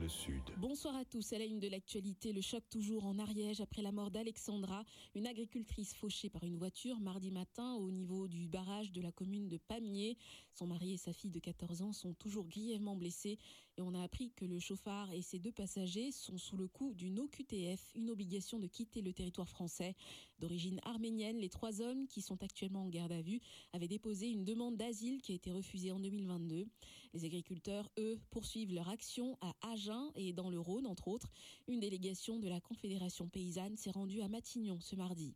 le Sud. Bonsoir à tous. À la une de l'actualité, le choc toujours en Ariège après la mort d'Alexandra, une agricultrice fauchée par une voiture mardi matin au niveau du barrage de la commune de Pamiers. Son mari et sa fille de 14 ans sont toujours grièvement blessés et on a appris que le chauffard et ses deux passagers sont sous le coup d'une OQTF, une obligation de quitter le territoire français. D'origine arménienne, les trois hommes qui sont actuellement en garde à vue avaient déposé une demande d'asile qui a été refusée en 2022. Les agriculteurs, eux, poursuivent leur action à Agen et dans le Rhône, entre autres. Une délégation de la Confédération paysanne s'est rendue à Matignon ce mardi.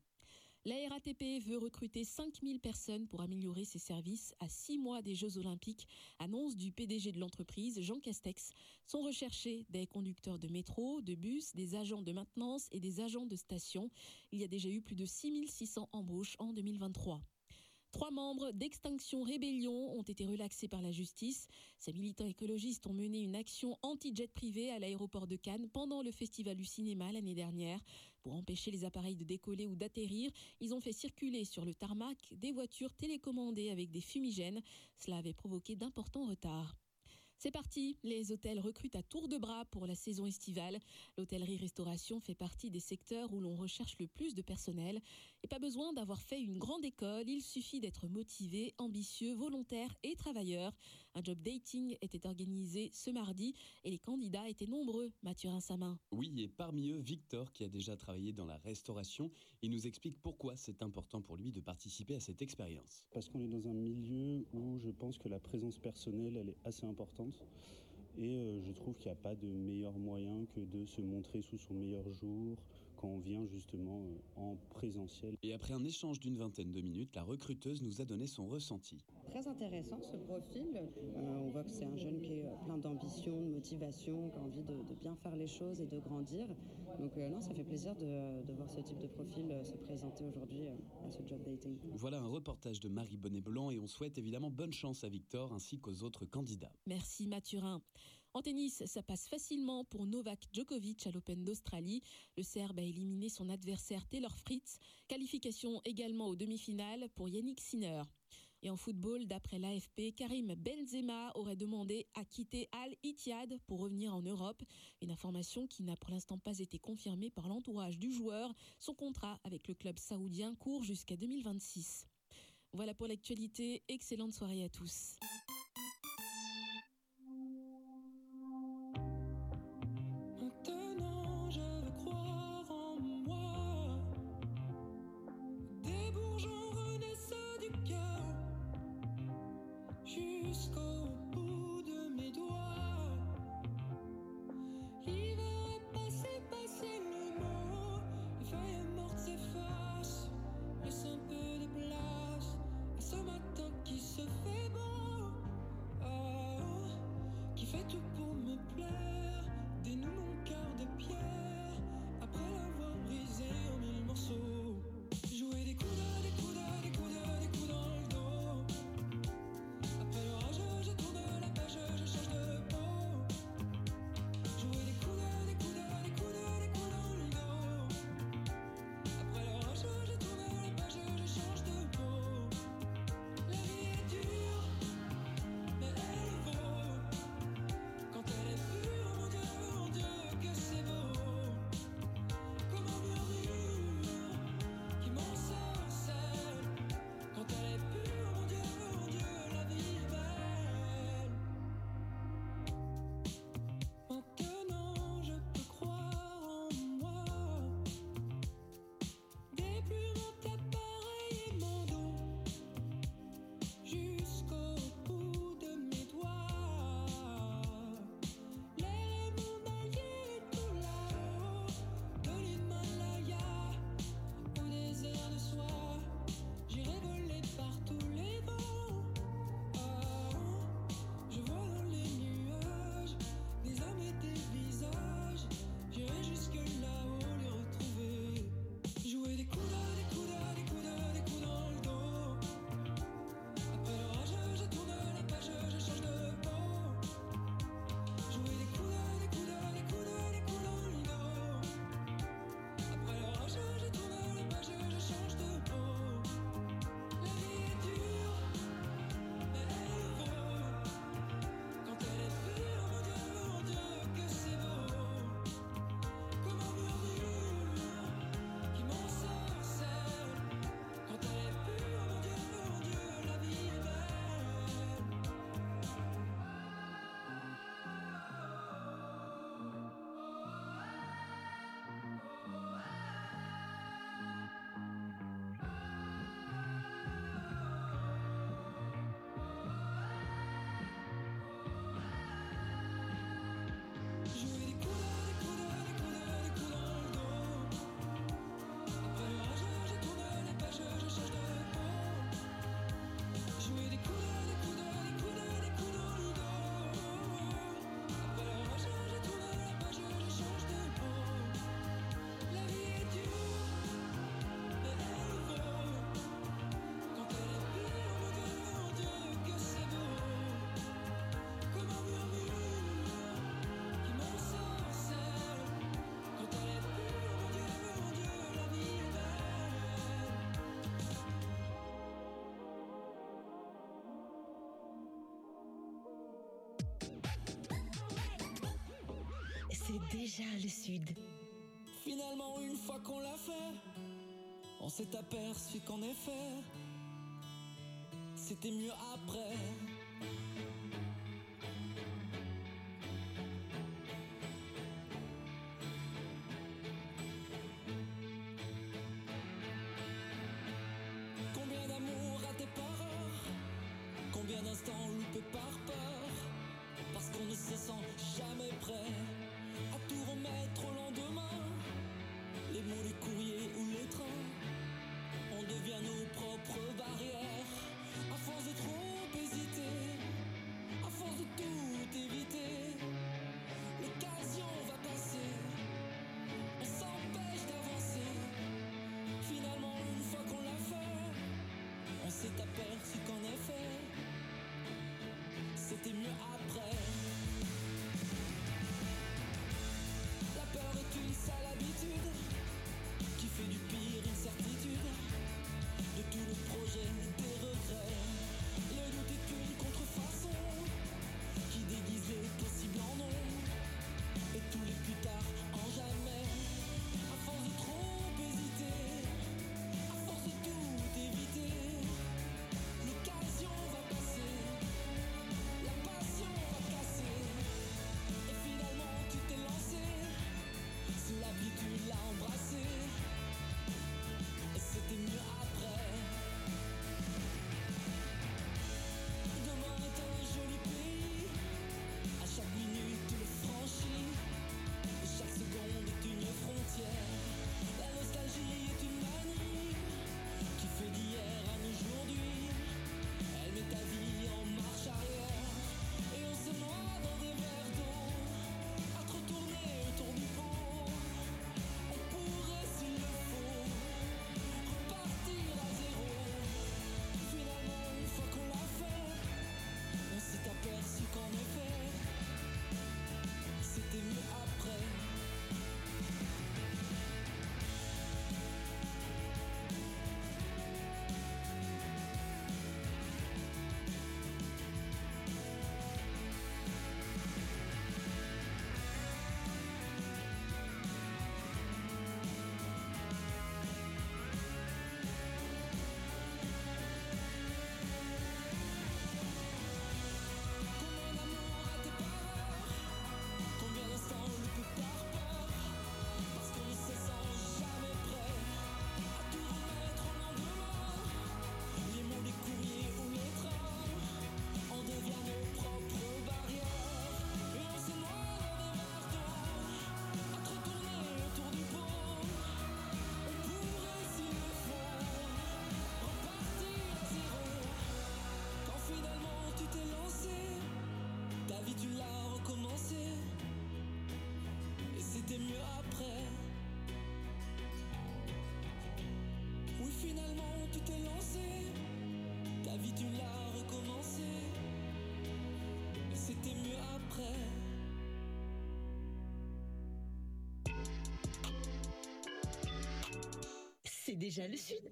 La RATP veut recruter 5000 personnes pour améliorer ses services à six mois des Jeux Olympiques. Annonce du PDG de l'entreprise, Jean Castex. Sont recherchés des conducteurs de métro, de bus, des agents de maintenance et des agents de station. Il y a déjà eu plus de 6600 embauches en 2023. Trois membres d'Extinction Rébellion ont été relaxés par la justice. Ces militants écologistes ont mené une action anti-jet privé à l'aéroport de Cannes pendant le festival du cinéma l'année dernière. Pour empêcher les appareils de décoller ou d'atterrir, ils ont fait circuler sur le tarmac des voitures télécommandées avec des fumigènes. Cela avait provoqué d'importants retards. C'est parti, les hôtels recrutent à tour de bras pour la saison estivale. L'hôtellerie-restauration fait partie des secteurs où l'on recherche le plus de personnel. Et pas besoin d'avoir fait une grande école, il suffit d'être motivé, ambitieux, volontaire et travailleur. Un job dating était organisé ce mardi et les candidats étaient nombreux, Mathurin Samin. Oui, et parmi eux, Victor, qui a déjà travaillé dans la restauration, il nous explique pourquoi c'est important pour lui de participer à cette expérience. Parce qu'on est dans un milieu où je pense que la présence personnelle, elle est assez importante. Et euh, je trouve qu'il n'y a pas de meilleur moyen que de se montrer sous son meilleur jour quand on vient justement euh, en présentiel. Et après un échange d'une vingtaine de minutes, la recruteuse nous a donné son ressenti. Très intéressant ce profil. Euh, on voit que c'est un jeune qui est plein d'ambition, de motivation, qui a envie de, de, bien faire les choses et de grandir. Donc non, ça fait plaisir de, de voir ce type de profil se présenter aujourd'hui à ce job dating. Voilà un reportage de Marie Bonnet-Blanc et on souhaite évidemment bonne chance à Victor ainsi qu'aux autres candidats. Merci Mathurin. En tennis, ça passe facilement pour Novak Djokovic à l'Open d'Australie. Le Serbe a éliminé son adversaire Taylor Fritz. Qualification également aux demi-finales pour Yannick Sinner. Et en football, d'après l'AFP, Karim Benzema aurait demandé à quitter Al Ittihad pour revenir en Europe. Une information qui n'a pour l'instant pas été confirmée par l'entourage du joueur. Son contrat avec le club saoudien court jusqu'à 2026. Voilà pour l'actualité. Excellente soirée à tous. déjà le sud. Finalement, une fois qu'on l'a fait, on s'est aperçu qu'en effet, c'était mieux après. t'es mieux c'est déjà le sud.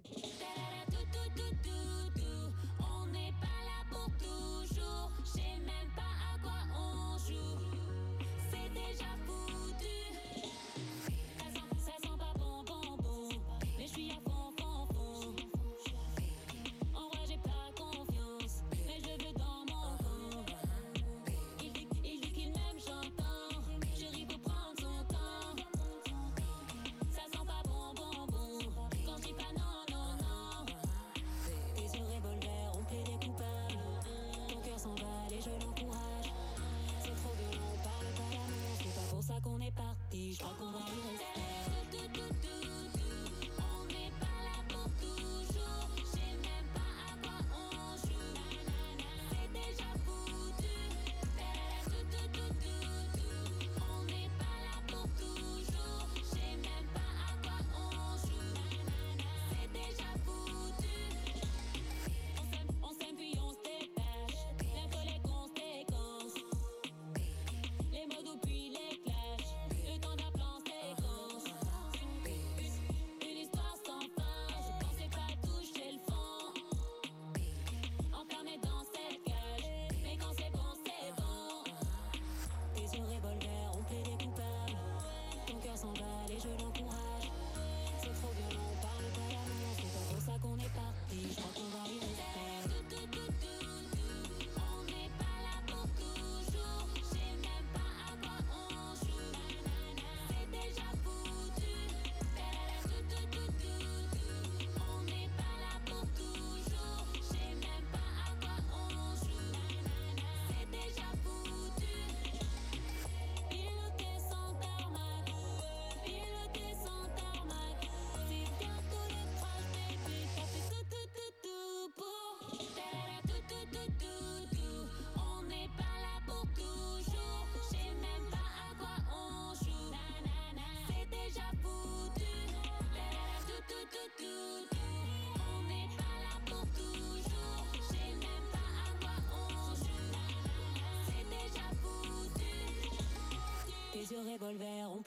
joga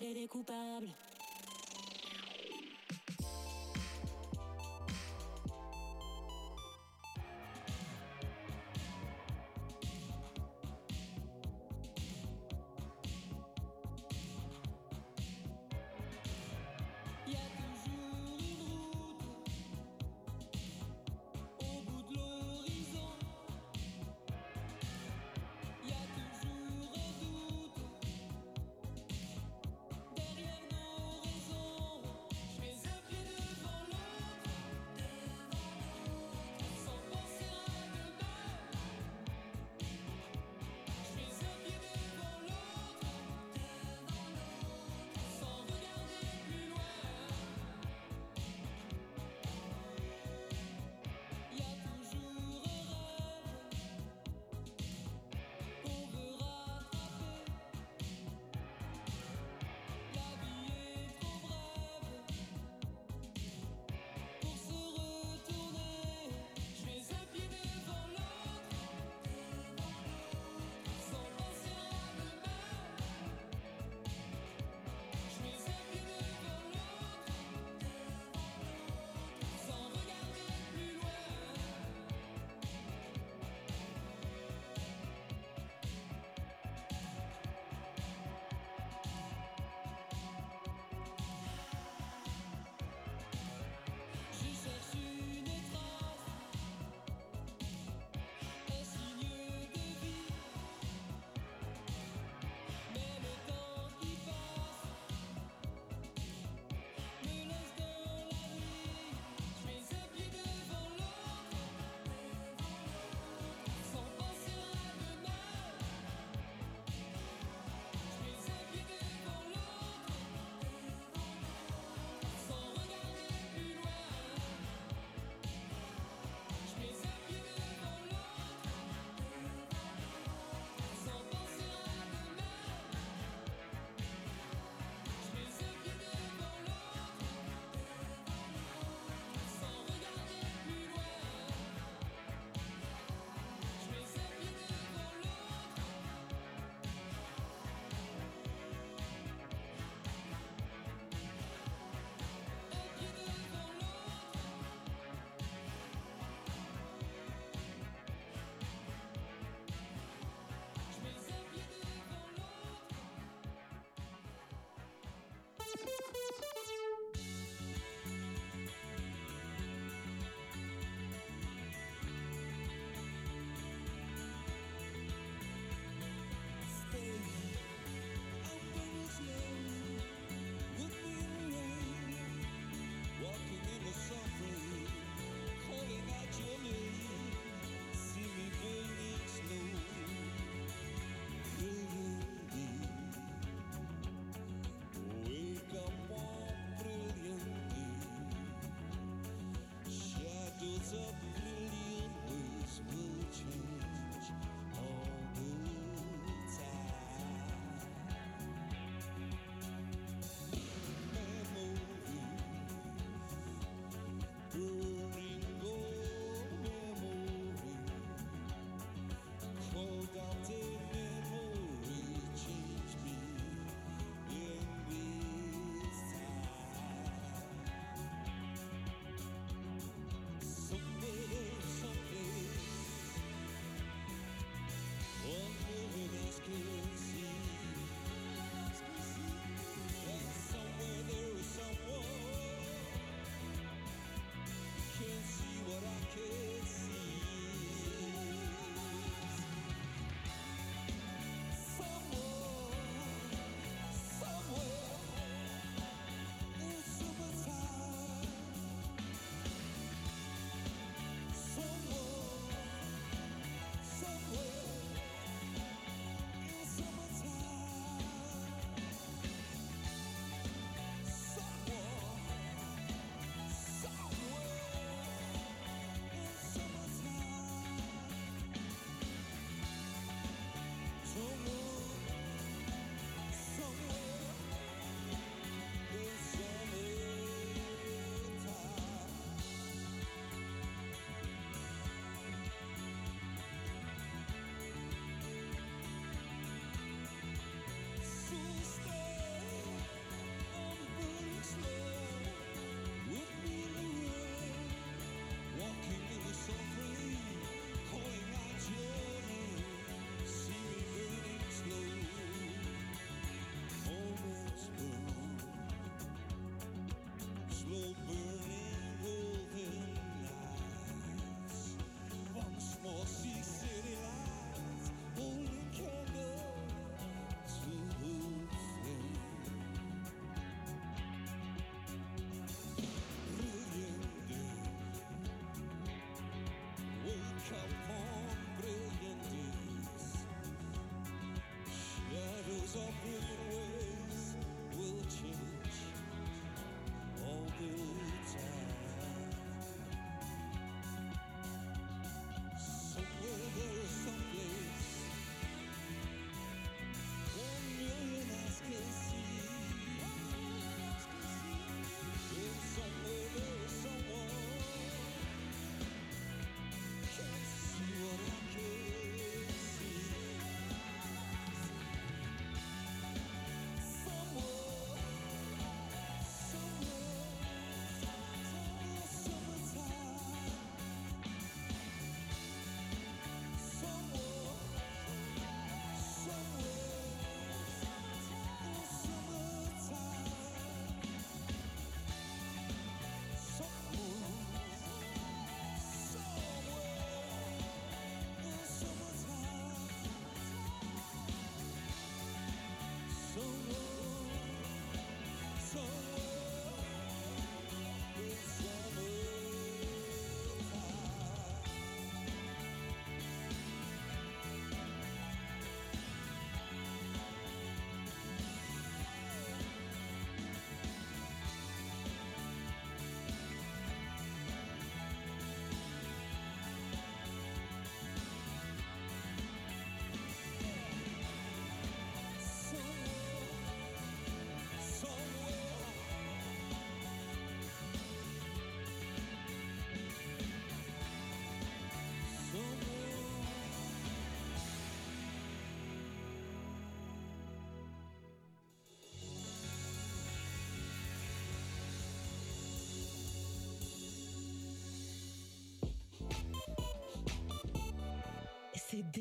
revolver, on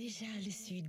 déjà le Sud.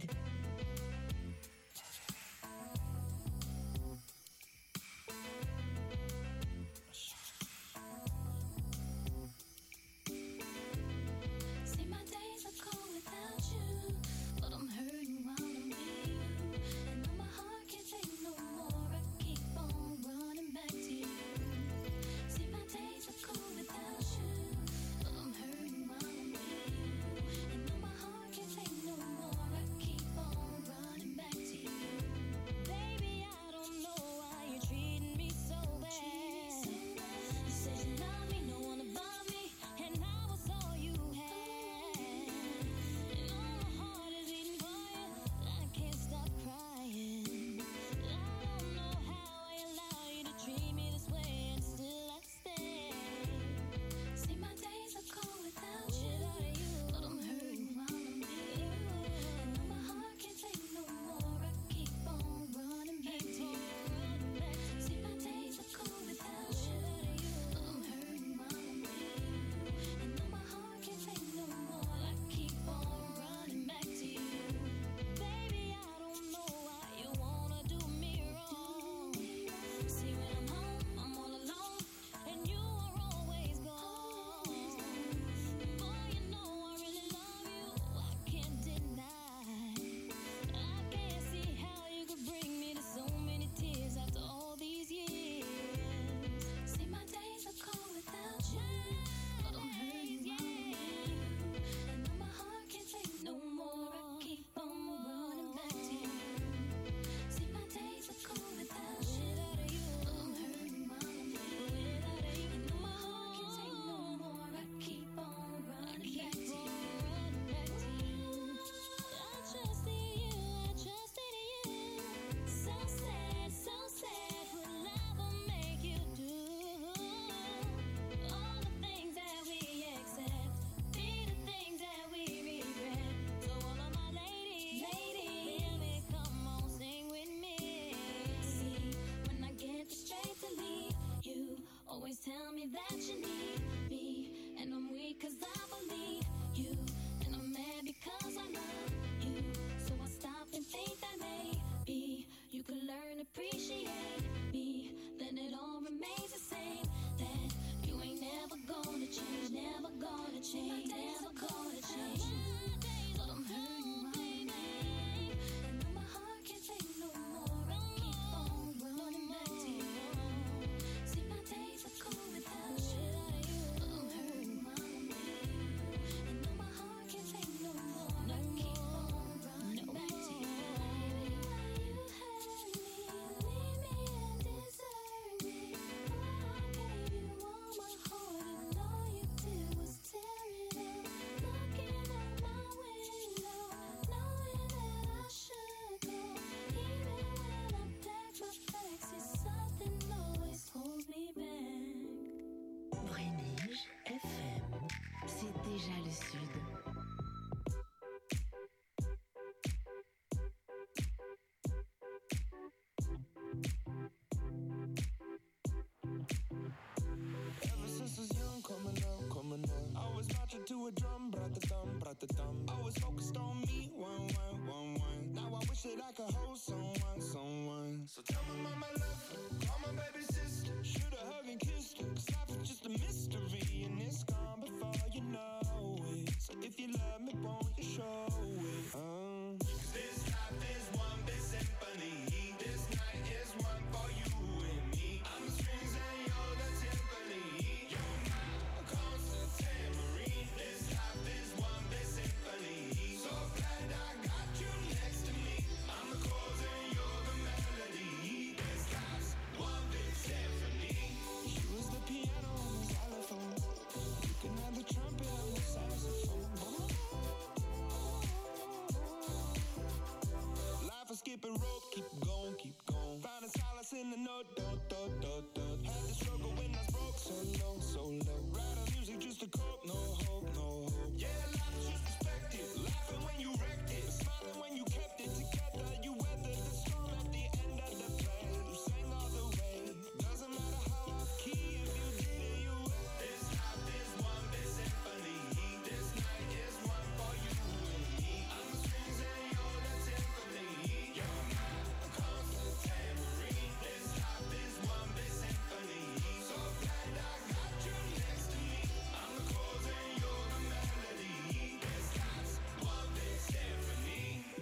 keeping rope, keep going, keep going. Find a solace in the no, do, do, do,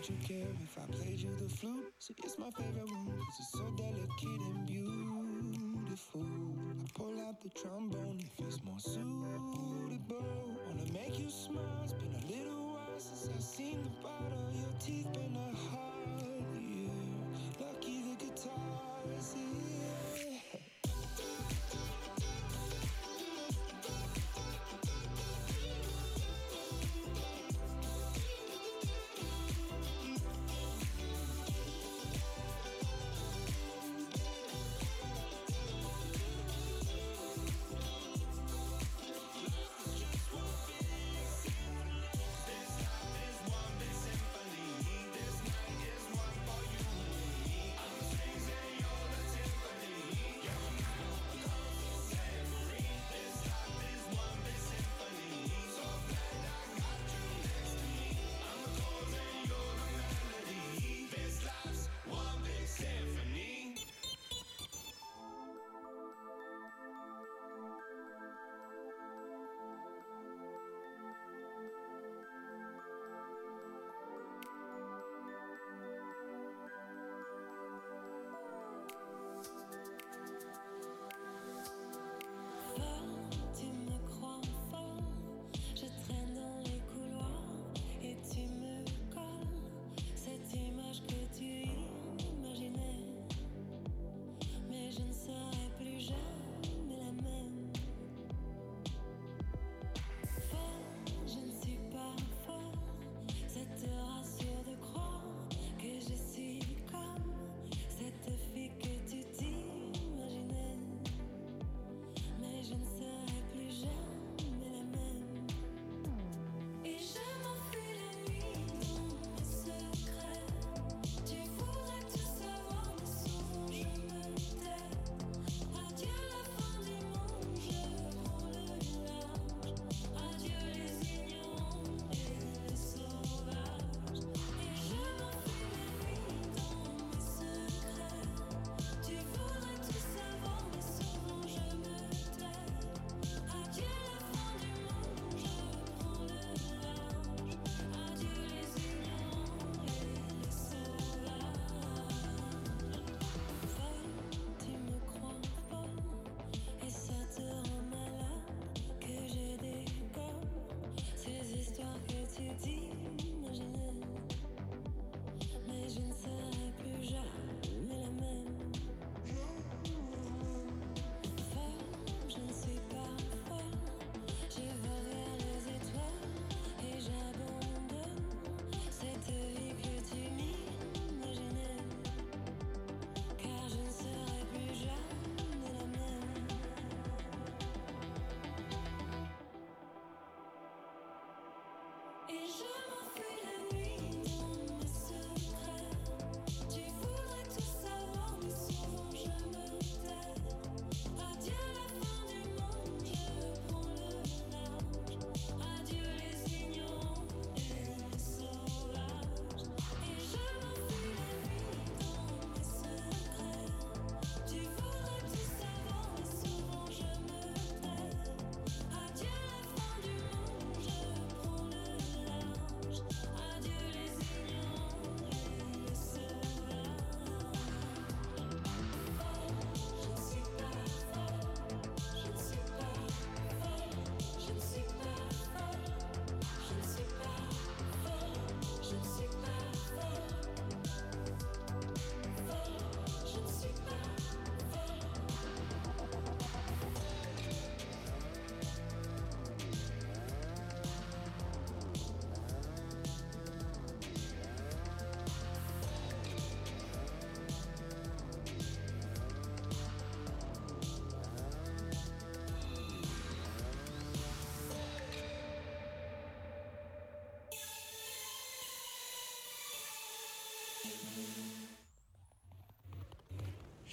You care if I played you the flute? See, it's my favorite one, cause it's so delicate and beautiful. I pull out the trumpet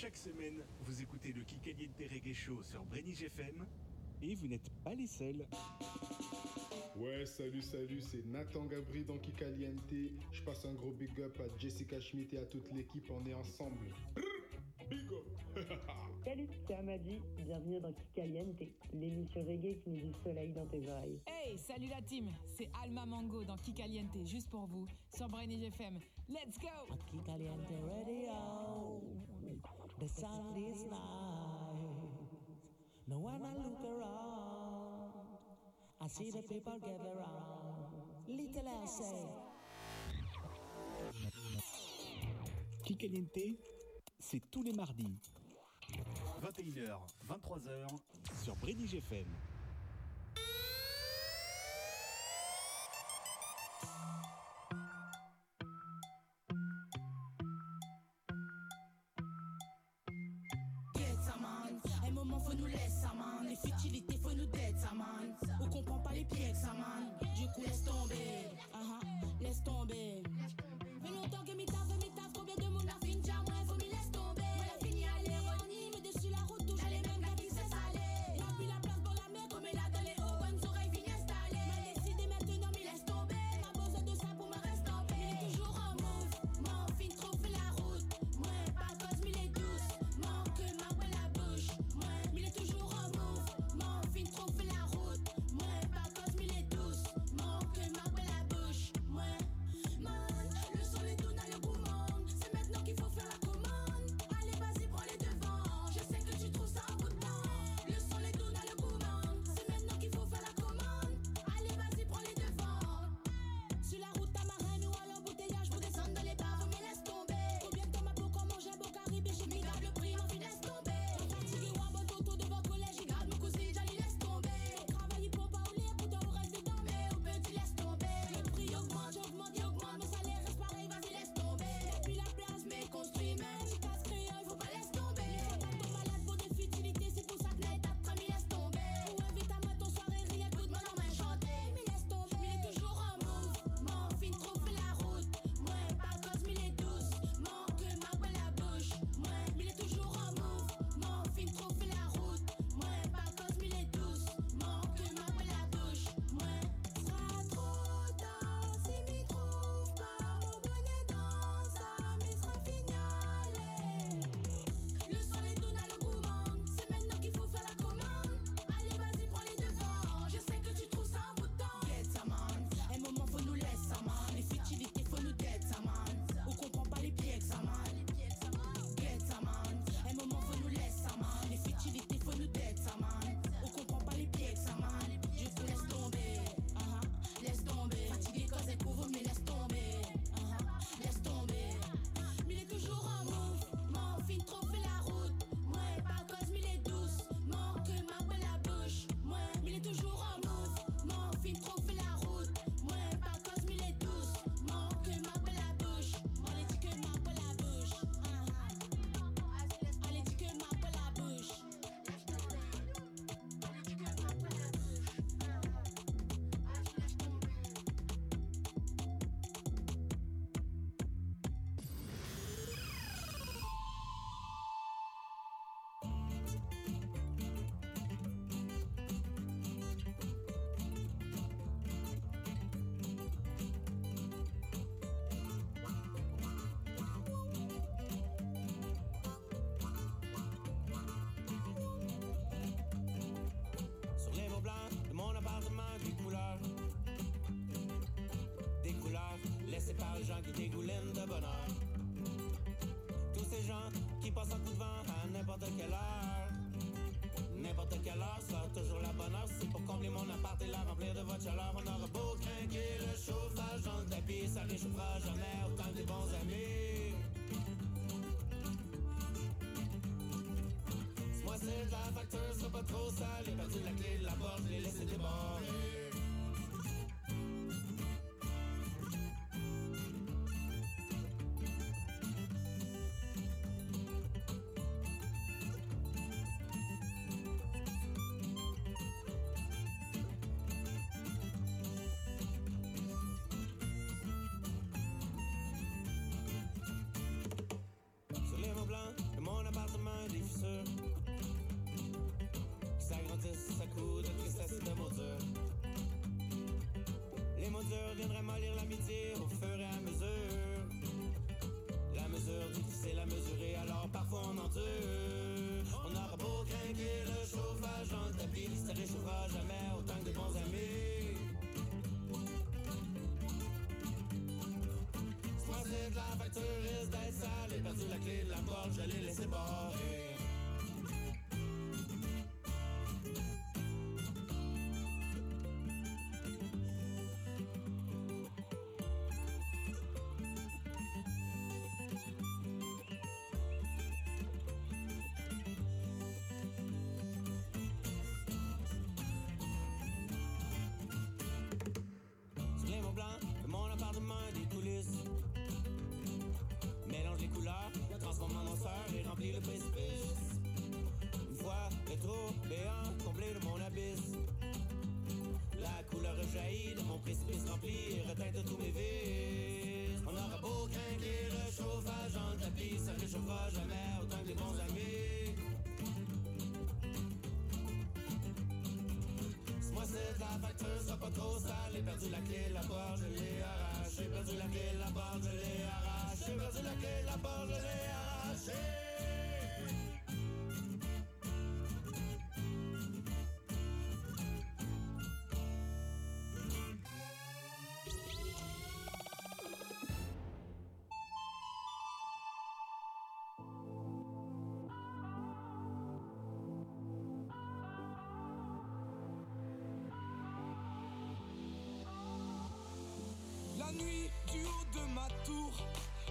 Chaque semaine, vous écoutez le Kikaliente Reggae Show sur Brenige FM et vous n'êtes pas les seuls. Ouais, salut, salut, c'est Nathan Gabri dans Kikaliente. Je passe un gros big up à Jessica Schmidt et à toute l'équipe, on est ensemble. Big Salut, c'est Amadi, bienvenue dans Kikaliente, l'émission reggae qui met du soleil dans tes oreilles. Hey, salut la team, c'est Alma Mango dans Kikaliente, juste pour vous, sur Brenige FM. Let's go Kikaliente Radio the sound is nice. Now when I look around, I see the people gather round. Little I say. Qui caliente, c'est tous les mardis. 21h, 23h sur Brédige FM.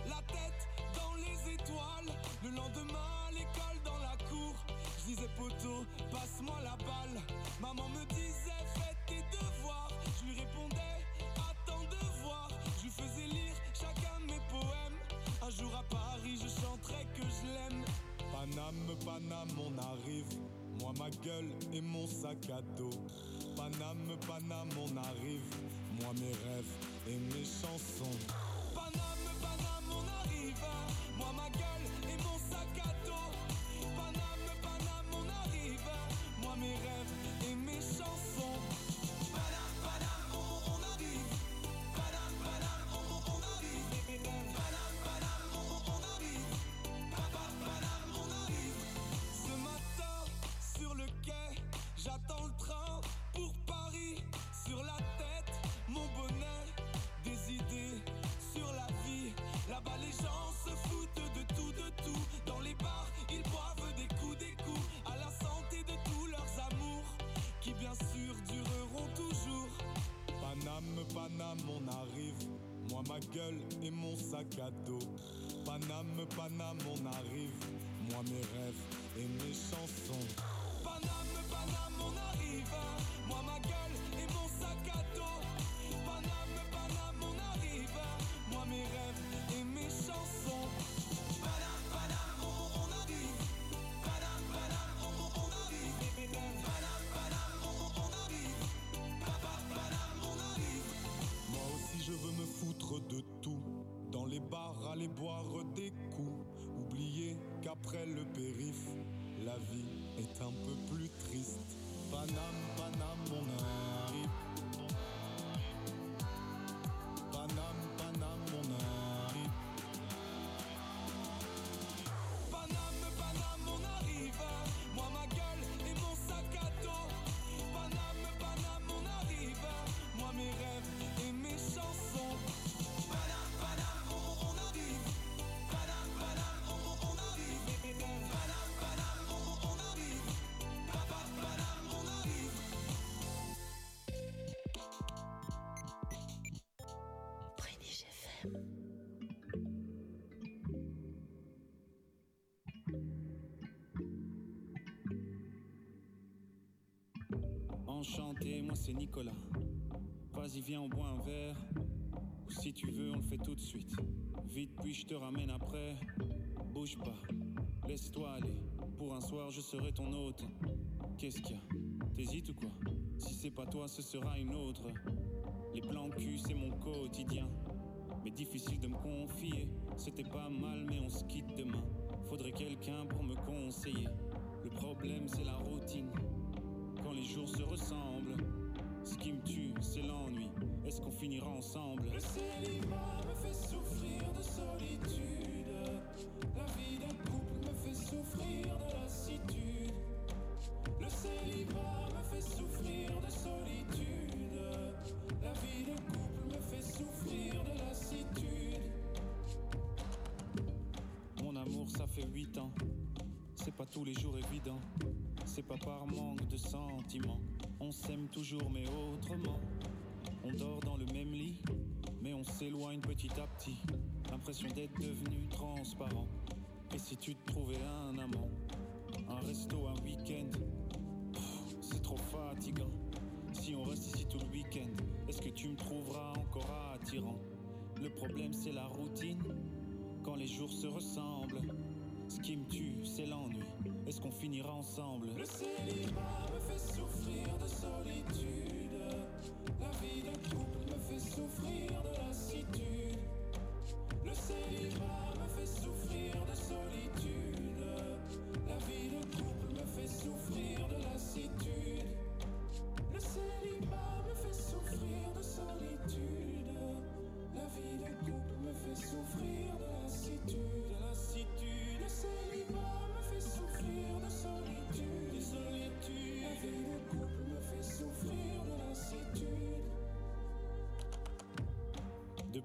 La tête dans les étoiles. Le lendemain à l'école dans la cour, je disais poteau, passe-moi la balle. Maman me disait fais tes devoirs. Je lui répondais attends de voir. Je lui faisais lire chacun de mes poèmes. Un jour à Paris, je chanterai que je l'aime. Paname, Paname, on arrive. Moi, ma gueule et mon sac à dos. Paname, Paname, on arrive. Moi, mes rêves et mes Paname, on arrive. Moi, ma gueule et mon sac à dos. Paname, Paname, on arrive. Moi, mes rêves et mes chansons. Enchanté, moi c'est Nicolas. Vas-y, viens, on boit un verre. Ou si tu veux, on le fait tout de suite. Vite, puis je te ramène après. Bouge pas, laisse-toi aller. Pour un soir, je serai ton hôte. Qu'est-ce qu'il y a? T'hésites ou quoi? Si c'est pas toi, ce sera une autre. Les plans cul, c'est mon quotidien. Difficile de me confier. C'était pas mal, mais on se quitte demain. Faudrait quelqu'un pour me conseiller. Le problème, c'est la routine. Quand les jours se ressemblent, ce qui me tue, c'est l'ennui. Est-ce qu'on finira ensemble? Le célibat me fait souffrir de solitude. Tous les jours évident. C'est pas par manque de sentiments. On s'aime toujours mais autrement. On dort dans le même lit, mais on s'éloigne petit à petit. L'impression d'être devenu transparent. Et si tu te trouvais un amant, un resto, un week-end, c'est trop fatigant. Si on reste ici tout le week-end, est-ce que tu me trouveras encore attirant? Le problème c'est la routine, quand les jours se ressemblent. Ce qui me tue, c'est l'ennui. Est-ce qu'on finira ensemble? Le célibat me fait souffrir de solitude.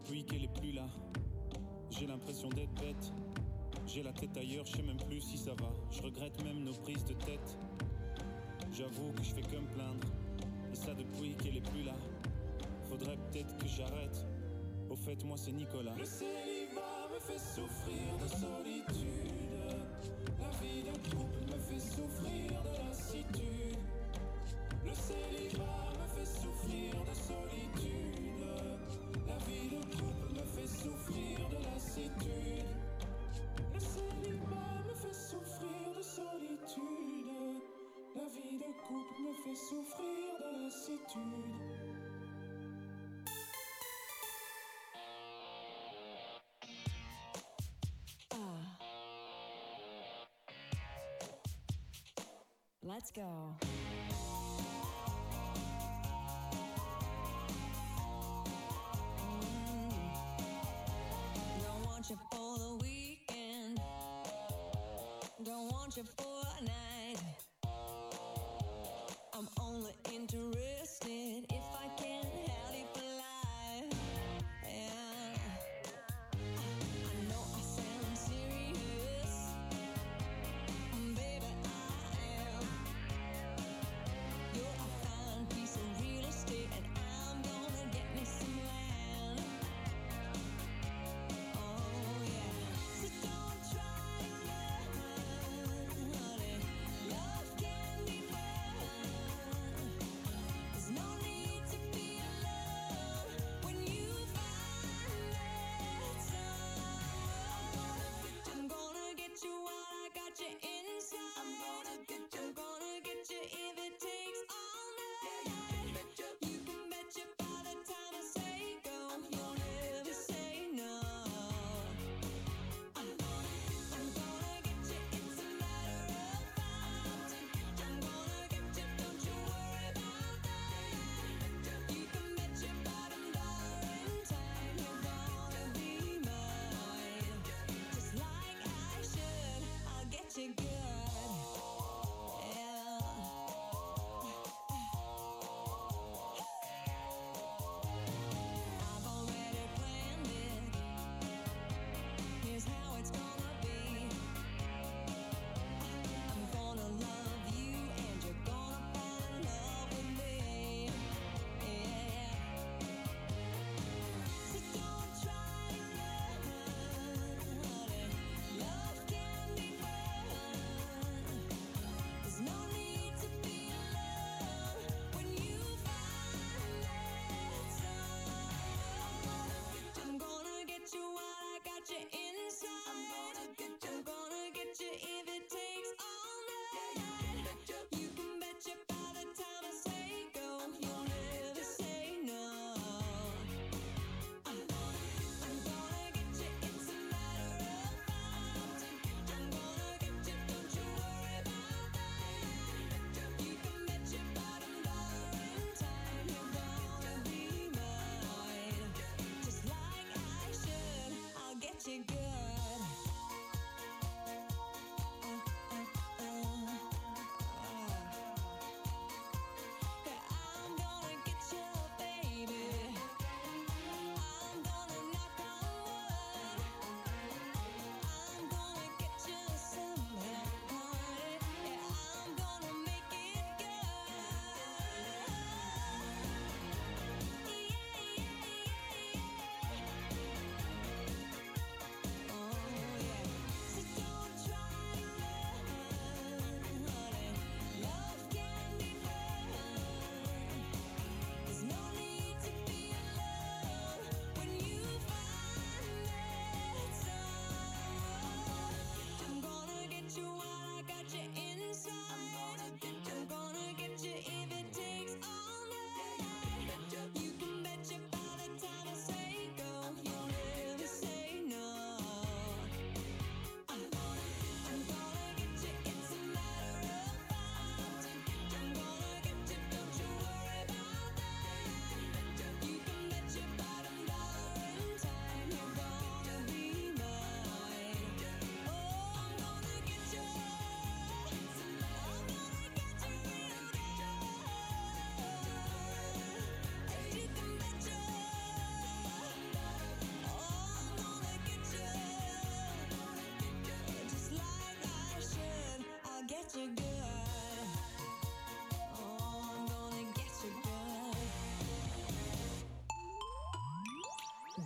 Depuis qu'elle est plus là, j'ai l'impression d'être bête. J'ai la tête ailleurs, je sais même plus si ça va. Je regrette même nos prises de tête. J'avoue que je fais que me plaindre. Et ça depuis qu'elle est plus là. Faudrait peut-être que j'arrête. Au fait, moi c'est Nicolas. Le célibat me fait souffrir de solitude. La vie de couple me fait souffrir de lassitude. Le célibat me fait souffrir de solitude. Fait souffrir de lassitude. Ah. Let's go. Mm. Don't want you for the weekend. Don't want you for together.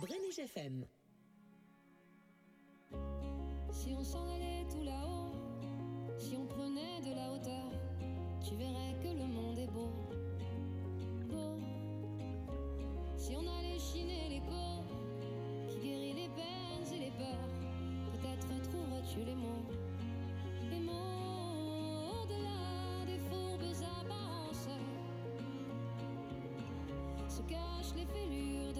Brennig FM. Se cachent les fêlures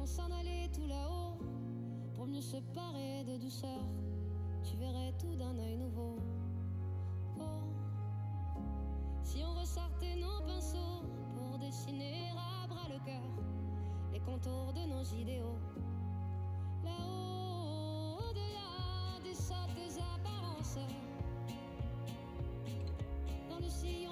on s'en allait tout là-haut, pour mieux se parer de douceur, tu verrais tout d'un œil nouveau. Oh, si on ressortait nos pinceaux pour dessiner à bras le cœur les contours de nos idéaux. Là-haut, au-delà des sottes apparences, dans le sillon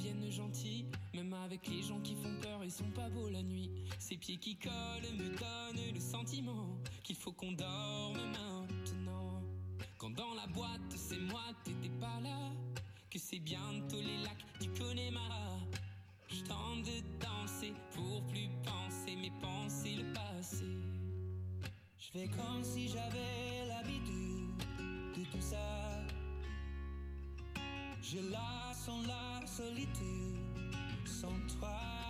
deviennent gentils, même avec les gens qui font peur et sont pas beaux la nuit. Ces pieds qui collent me donnent le sentiment qu'il faut qu'on dorme maintenant. Quand dans la boîte c'est moi, t'étais pas là, que c'est bientôt les lacs du Connemara. Je tente de danser pour plus penser mes pensées le passé. Je fais comme si j'avais l'habitude de tout ça. Je la sens la solitude sans toi.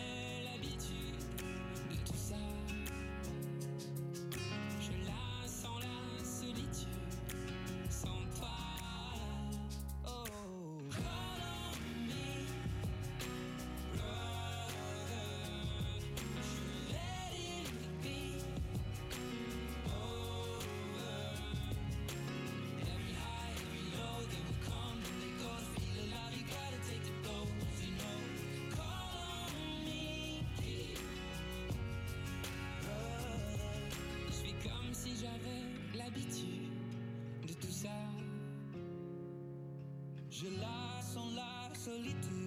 je la sens la solitude.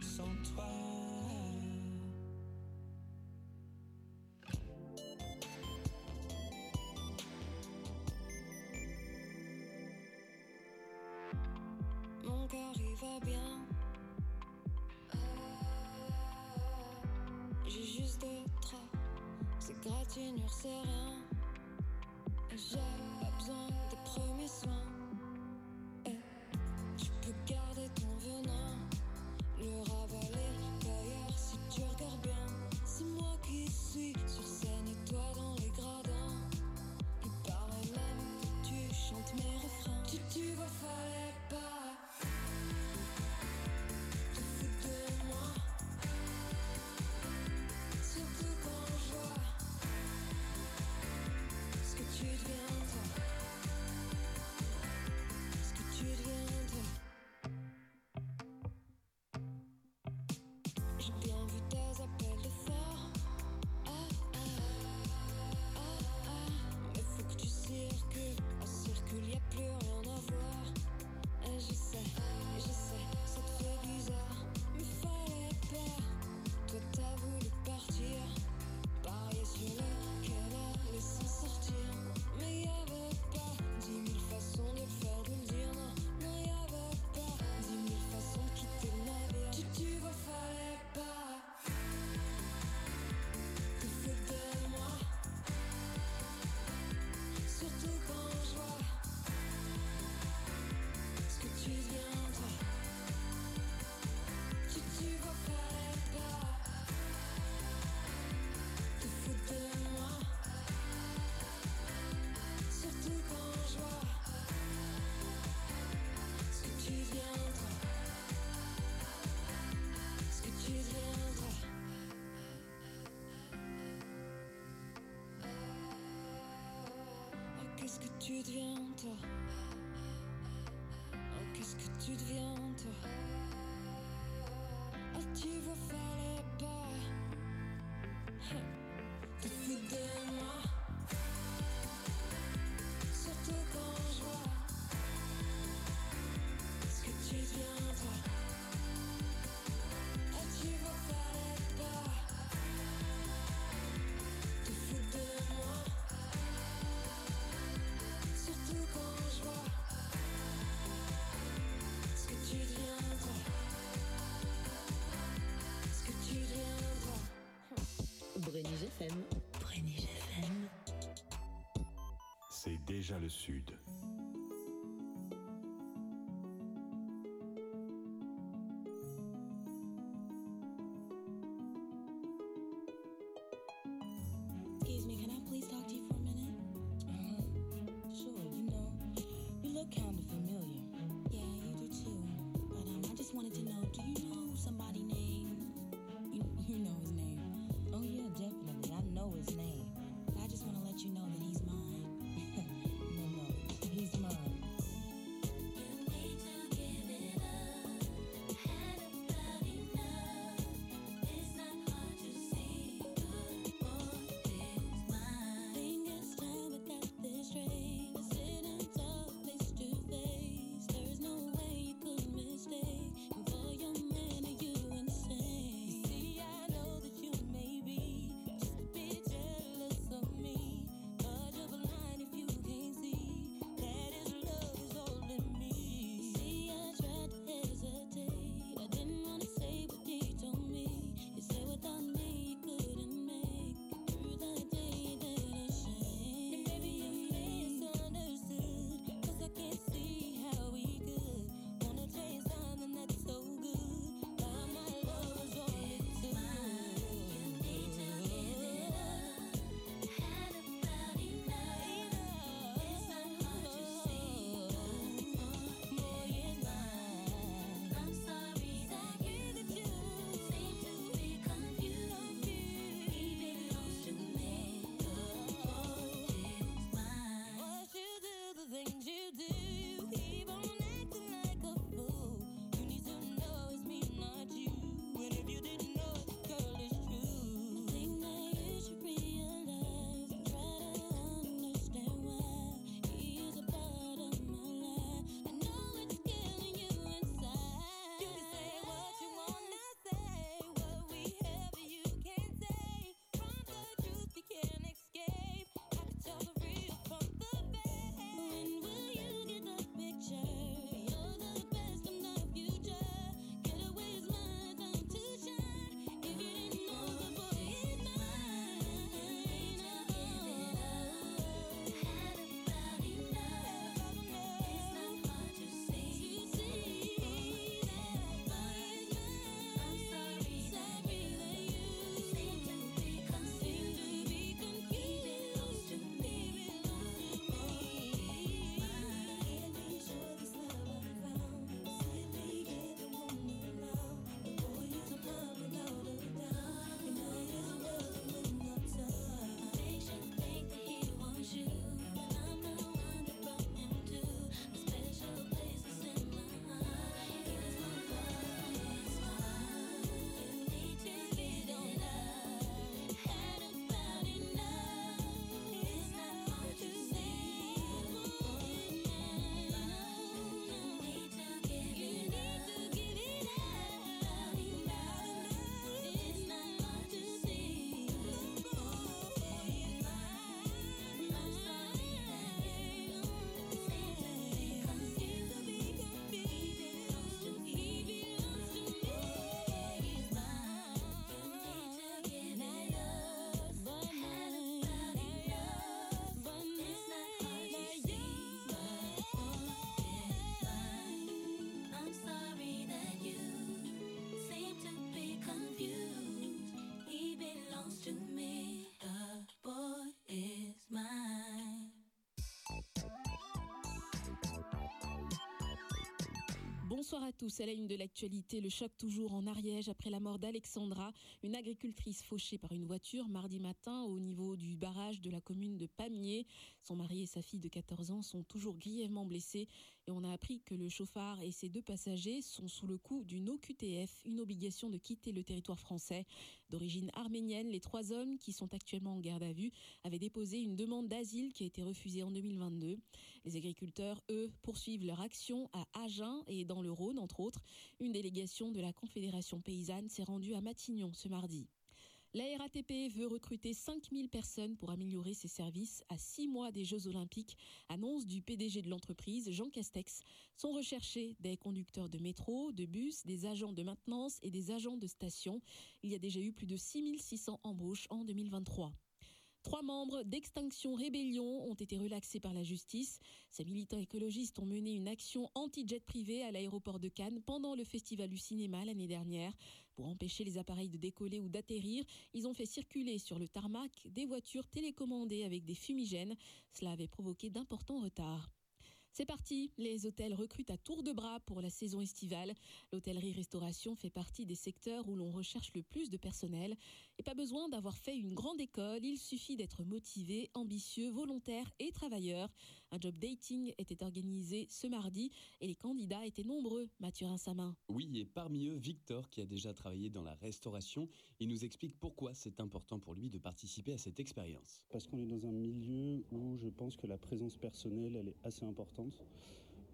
sans toi. Mon cœur y va bien. Ah, j'ai juste des traits, c'est gratinure, c'est rien. J'ai pas besoin des premiers soins. tu deviens toi. Oh qu'est-ce que tu deviens toi? Oh tu vas faire les pas C'est déjà le sud. Bonsoir à tous. À la une de l'actualité, le choc toujours en Ariège après la mort d'Alexandra, une agricultrice fauchée par une voiture mardi matin au niveau du barrage de la commune de Pamiers. Son mari et sa fille de 14 ans sont toujours grièvement blessés et on a appris que le chauffard et ses deux passagers sont sous le coup d'une OQTF, une obligation de quitter le territoire français. D'origine arménienne, les trois hommes qui sont actuellement en garde à vue avaient déposé une demande d'asile qui a été refusée en 2022. Les agriculteurs, eux, poursuivent leur action à Agen et dans le Rhône, entre autres. Une délégation de la Confédération paysanne s'est rendue à Matignon ce mardi. La RATP veut recruter 5000 personnes pour améliorer ses services à six mois des Jeux Olympiques, annonce du PDG de l'entreprise, Jean Castex. Sont recherchés des conducteurs de métro, de bus, des agents de maintenance et des agents de station. Il y a déjà eu plus de 6600 embauches en 2023. Trois membres d'Extinction Rébellion ont été relaxés par la justice. Ces militants écologistes ont mené une action anti-jet privé à l'aéroport de Cannes pendant le Festival du cinéma l'année dernière. Pour empêcher les appareils de décoller ou d'atterrir, ils ont fait circuler sur le tarmac des voitures télécommandées avec des fumigènes. Cela avait provoqué d'importants retards. C'est parti, les hôtels recrutent à tour de bras pour la saison estivale. L'hôtellerie-restauration fait partie des secteurs où l'on recherche le plus de personnel. Et pas besoin d'avoir fait une grande école, il suffit d'être motivé, ambitieux, volontaire et travailleur. Un job dating était organisé ce mardi et les candidats étaient nombreux, Mathurin Samin. Oui, et parmi eux, Victor, qui a déjà travaillé dans la restauration, il nous explique pourquoi c'est important pour lui de participer à cette expérience. Parce qu'on est dans un milieu où je pense que la présence personnelle, elle est assez importante.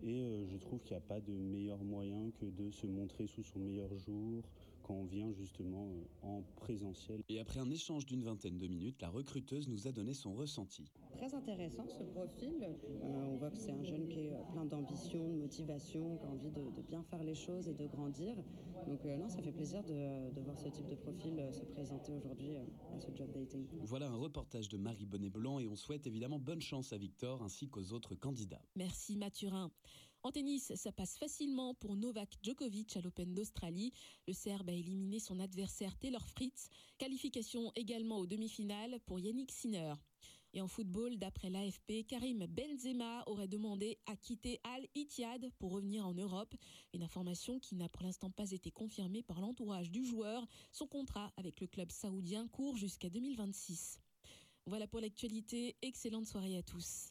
Et euh, je trouve qu'il n'y a pas de meilleur moyen que de se montrer sous son meilleur jour quand on vient justement euh, en présentiel. Et après un échange d'une vingtaine de minutes, la recruteuse nous a donné son ressenti. Très intéressant ce profil. Euh, on voit que c'est un jeune qui est plein d'ambition, de motivation, qui a envie de, de, bien faire les choses et de grandir. Donc euh, non, ça fait plaisir de, de, voir ce type de profil se présenter aujourd'hui à ce job dating. Voilà un reportage de Marie Bonnet-Blanc et on souhaite évidemment bonne chance à Victor ainsi qu'aux autres candidats. Merci Mathurin. En tennis, ça passe facilement pour Novak Djokovic à l'Open d'Australie. Le Serbe a éliminé son adversaire Taylor Fritz. Qualification également aux demi-finales pour Yannick Sinner. Et en football, d'après l'AFP, Karim Benzema aurait demandé à quitter Al Ittihad pour revenir en Europe. Une information qui n'a pour l'instant pas été confirmée par l'entourage du joueur. Son contrat avec le club saoudien court jusqu'à 2026. Voilà pour l'actualité. Excellente soirée à tous.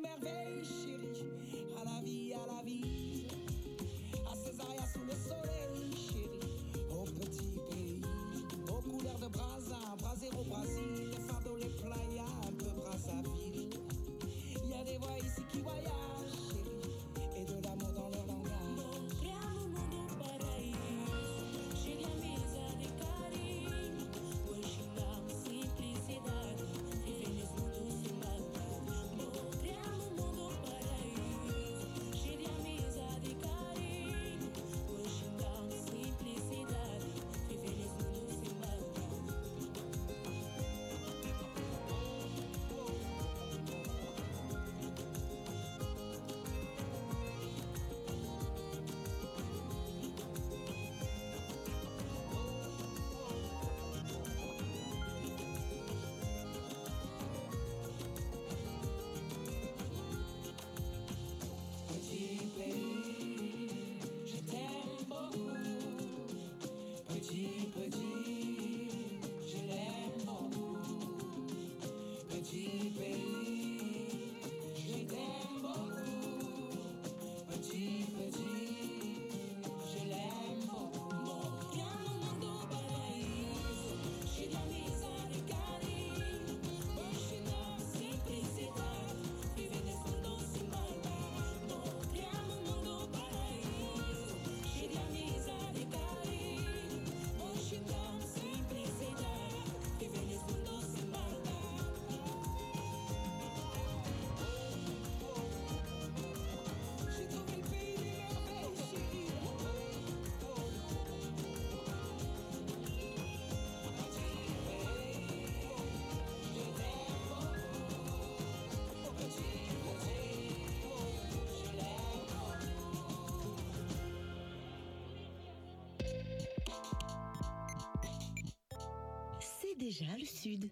merveilles. déjà le Sud.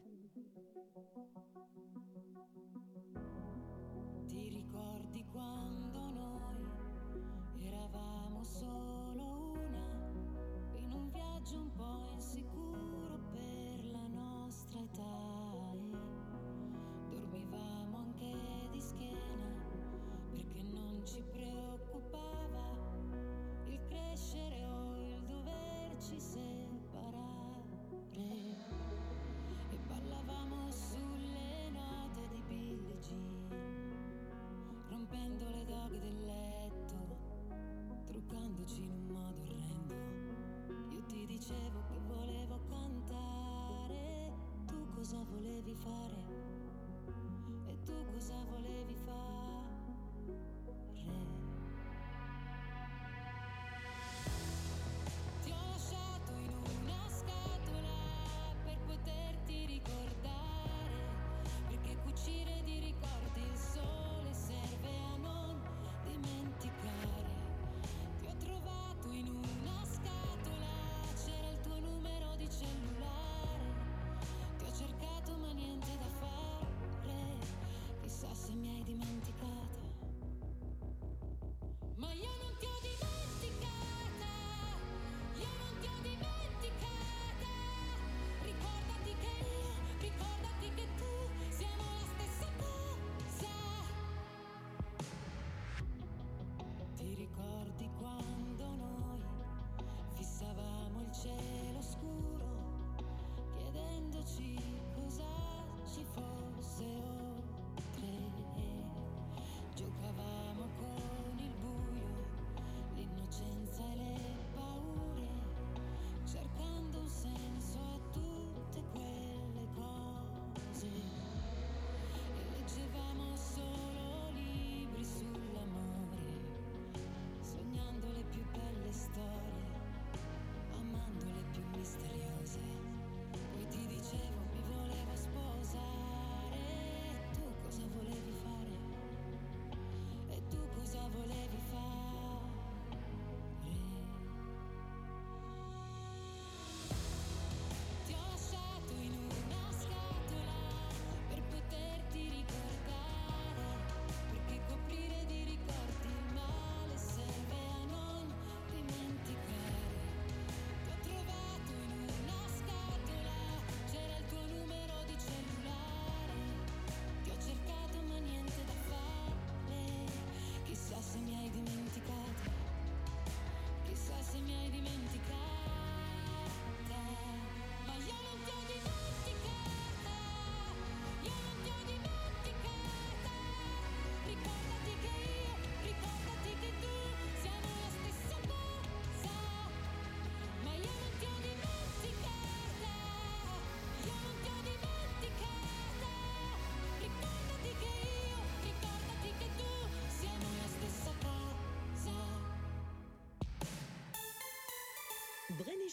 muovendoci in un modo orrendo. Io ti dicevo che volevo cantare, tu cosa volevi fare?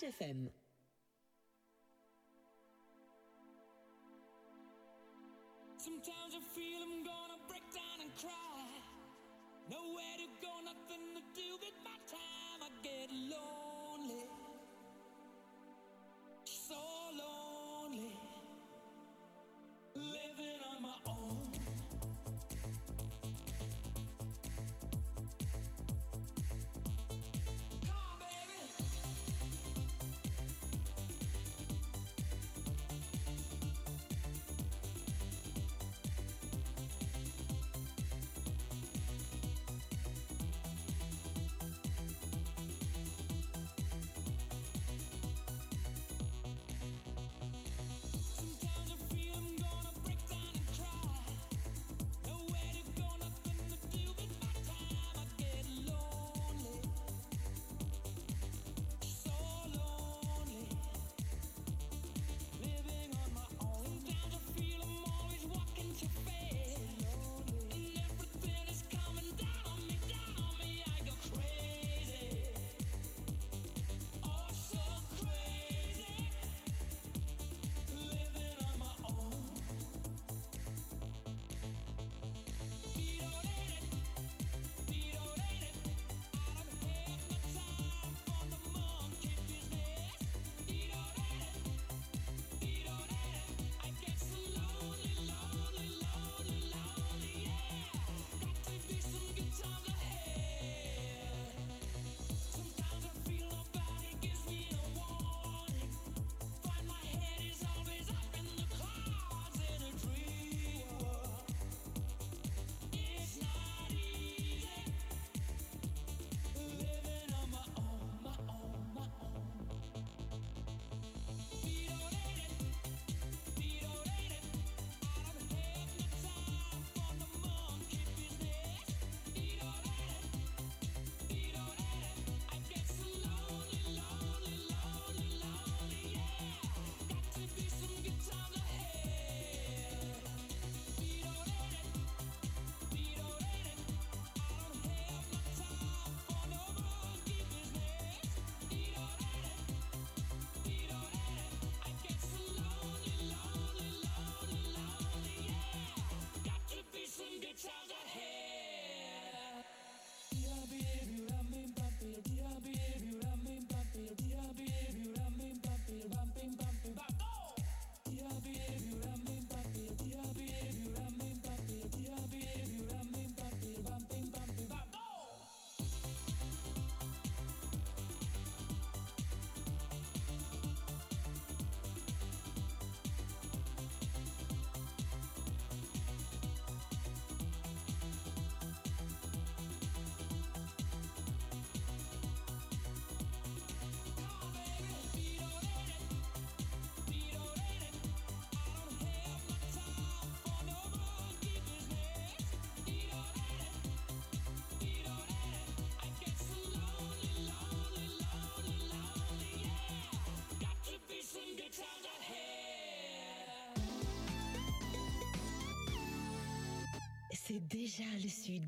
FM. C'est déjà le Sud.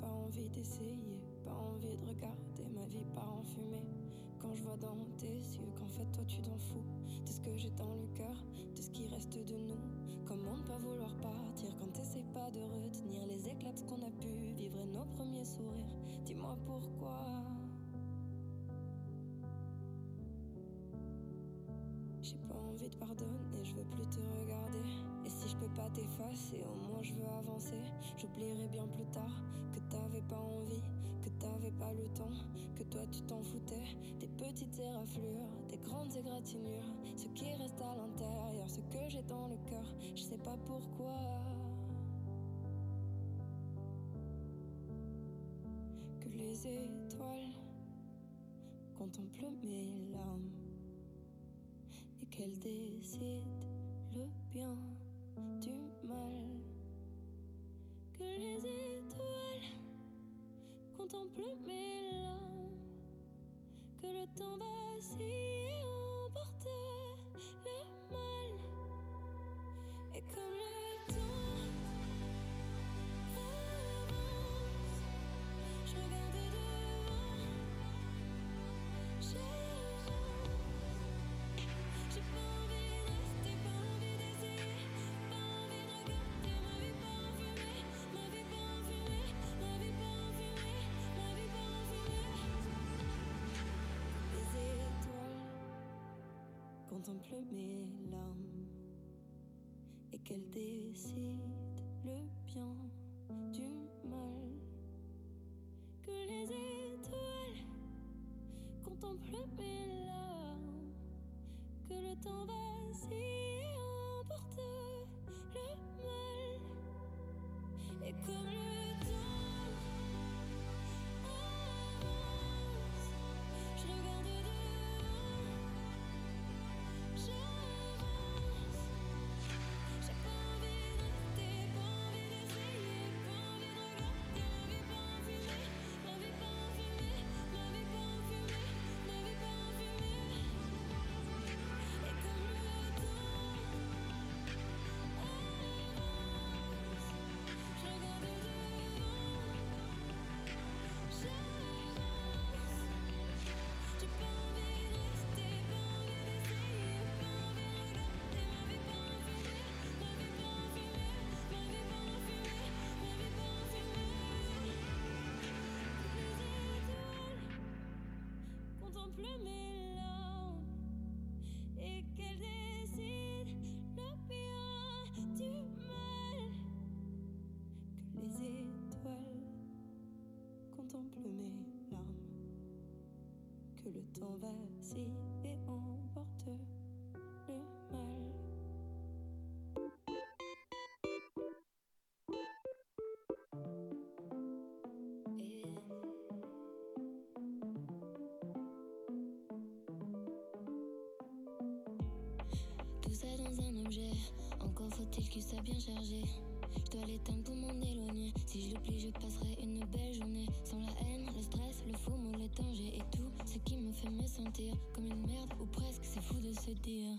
Pas envie d'essayer, pas envie de regarder ma vie part en fumée. Quand je vois dans tes yeux qu'en fait toi tu t'en fous de ce que j'ai dans le cœur, de ce qui reste de nous. Comment ne pas vouloir partir quand t'essaies pas de retenir les éclats qu'on a pu vivre et nos premiers sourires? Dis-moi pourquoi. J'ai pas envie de pardonner, je veux plus te regarder. Je peux pas t'effacer, au moins je veux avancer. J'oublierai bien plus tard que t'avais pas envie, que t'avais pas le temps, que toi tu t'en foutais. Des petites éraflures, des grandes égratignures, ce qui reste à l'intérieur, ce que j'ai dans le cœur, je sais pas pourquoi. Que les étoiles contemplent mes larmes et qu'elle décide le bien du mal. Que les étoiles contemplent mes larmes, que le temps vacille contemplent mes larmes et qu'elles décident le bien du mal. Que les étoiles contemplent mes larmes que le temps vacille Que les étoiles contemplent mes larmes, que le temps vacille Tout ça dans un objet, encore faut-il qu'il soit bien chargé. Je dois l'éteindre pour m'en éloigner. Si je l'oublie, je passerai une belle journée. Sans la haine, le stress, le faux mot, les dangers et tout ce qui me fait me sentir comme une merde ou presque. C'est fou de se dire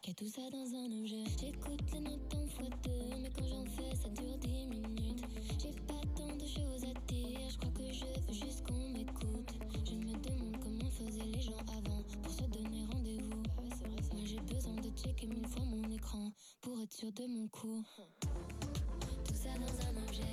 qu'il a tout ça dans un objet. J'écoute les notes en fois deux, mais quand j'en fais, ça dure dix minutes. J'ai pas tant de choses à dire, je crois que je veux juste qu'on m'écoute. Je me demande comment faisaient les gens avant pour se donner rendez-vous. J'ai besoin de checker mille fois mon écran pour être sûr de mon coup. Tout ça dans un objet,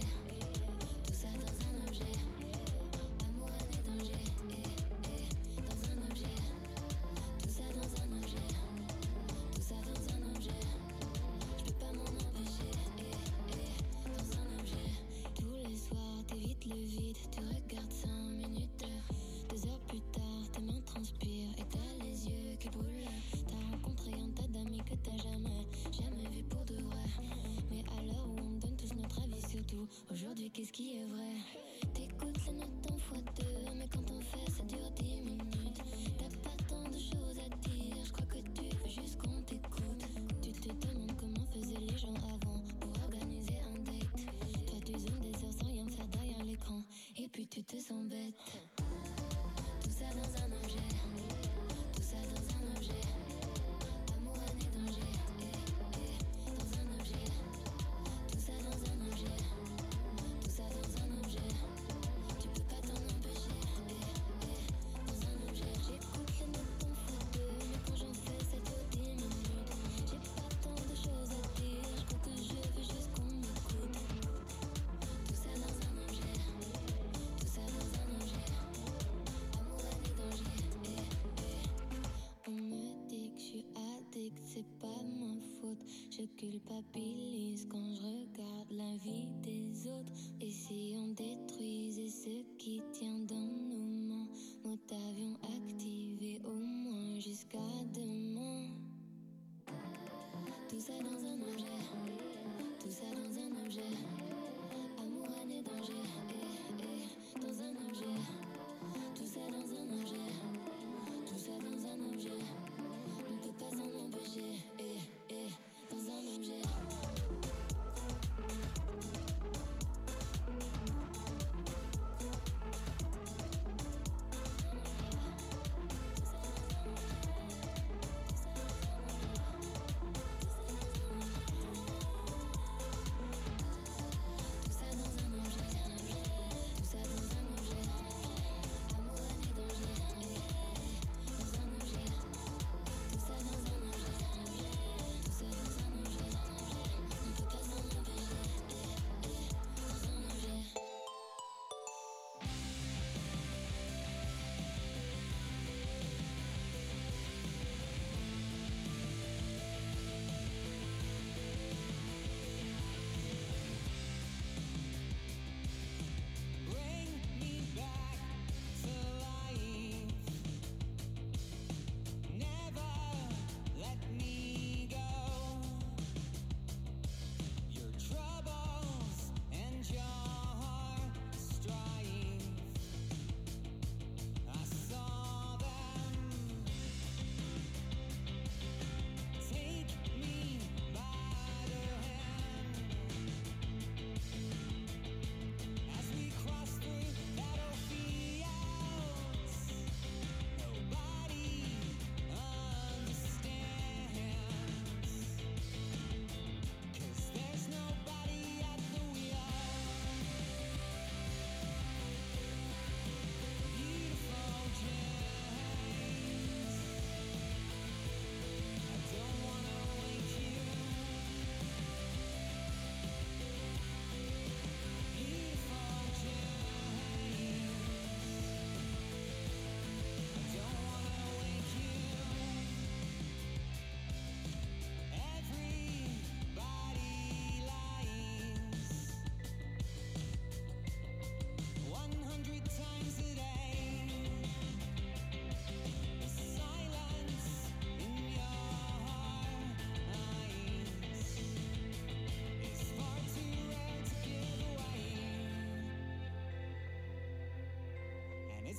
Je culpabilise quand je regarde la vie des autres. Et si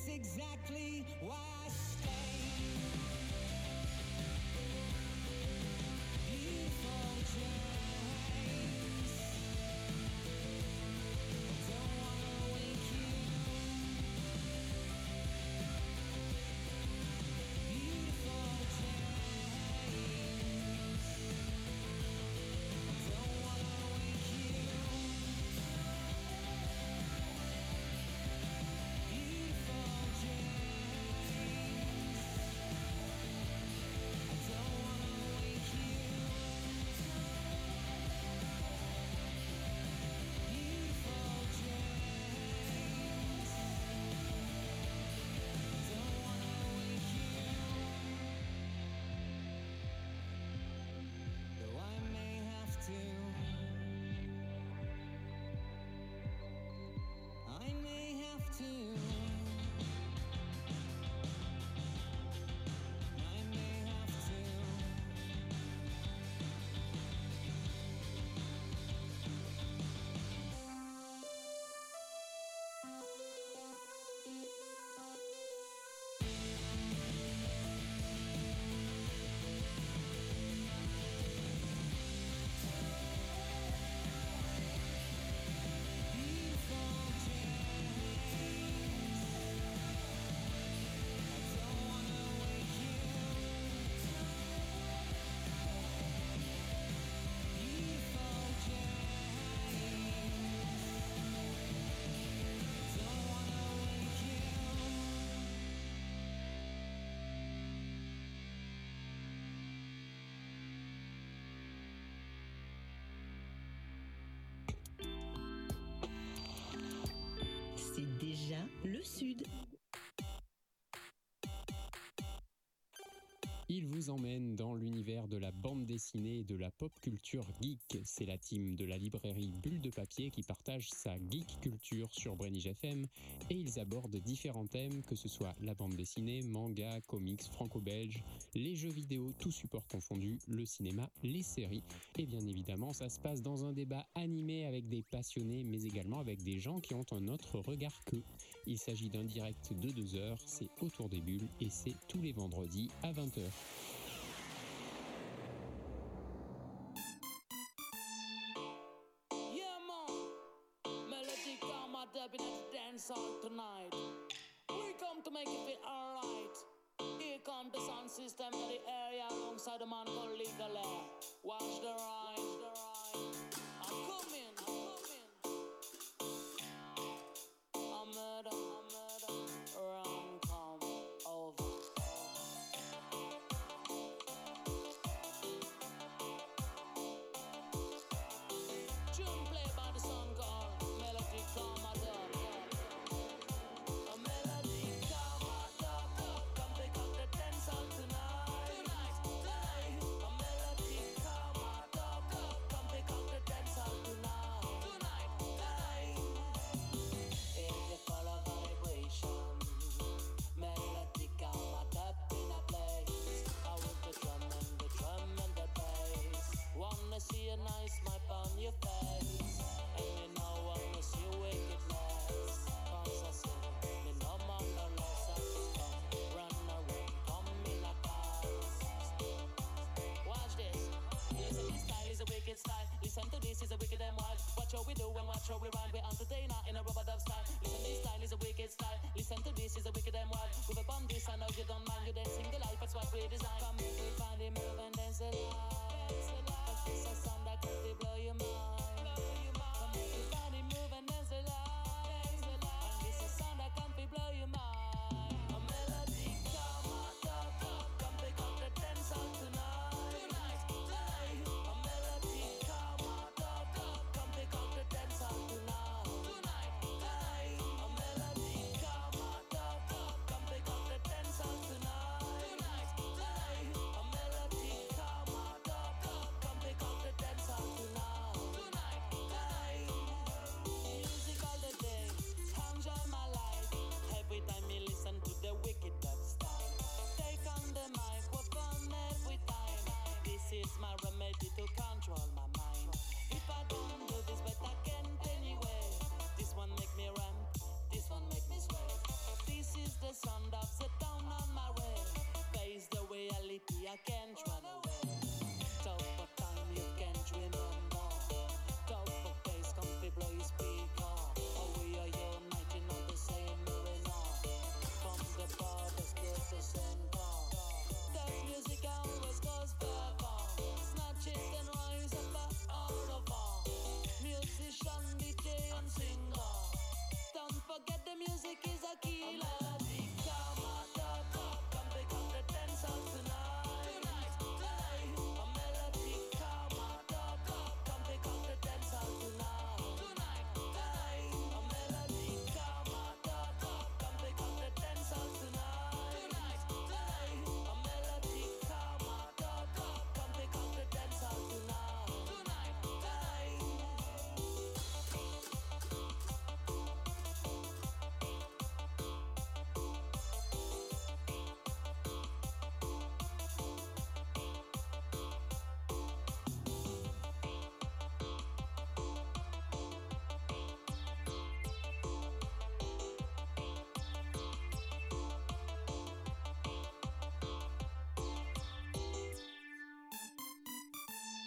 exactly why to you. Le Sud. Il vous emmène dans l'univers de la bande dessinée et de la pop culture geek. C'est la team de la librairie Bulle de Papier qui partage sa geek culture sur Brenige FM et ils abordent différents thèmes, que ce soit la bande dessinée, manga, comics franco-belge, les jeux vidéo, tous supports confondus, le cinéma, les séries. Et bien évidemment, ça se passe dans un débat animé avec des passionnés, mais également avec des gens qui ont un autre regard qu'eux. Il s'agit d'un direct de 2 heures, c'est autour des bulles et c'est tous les vendredis à 20h.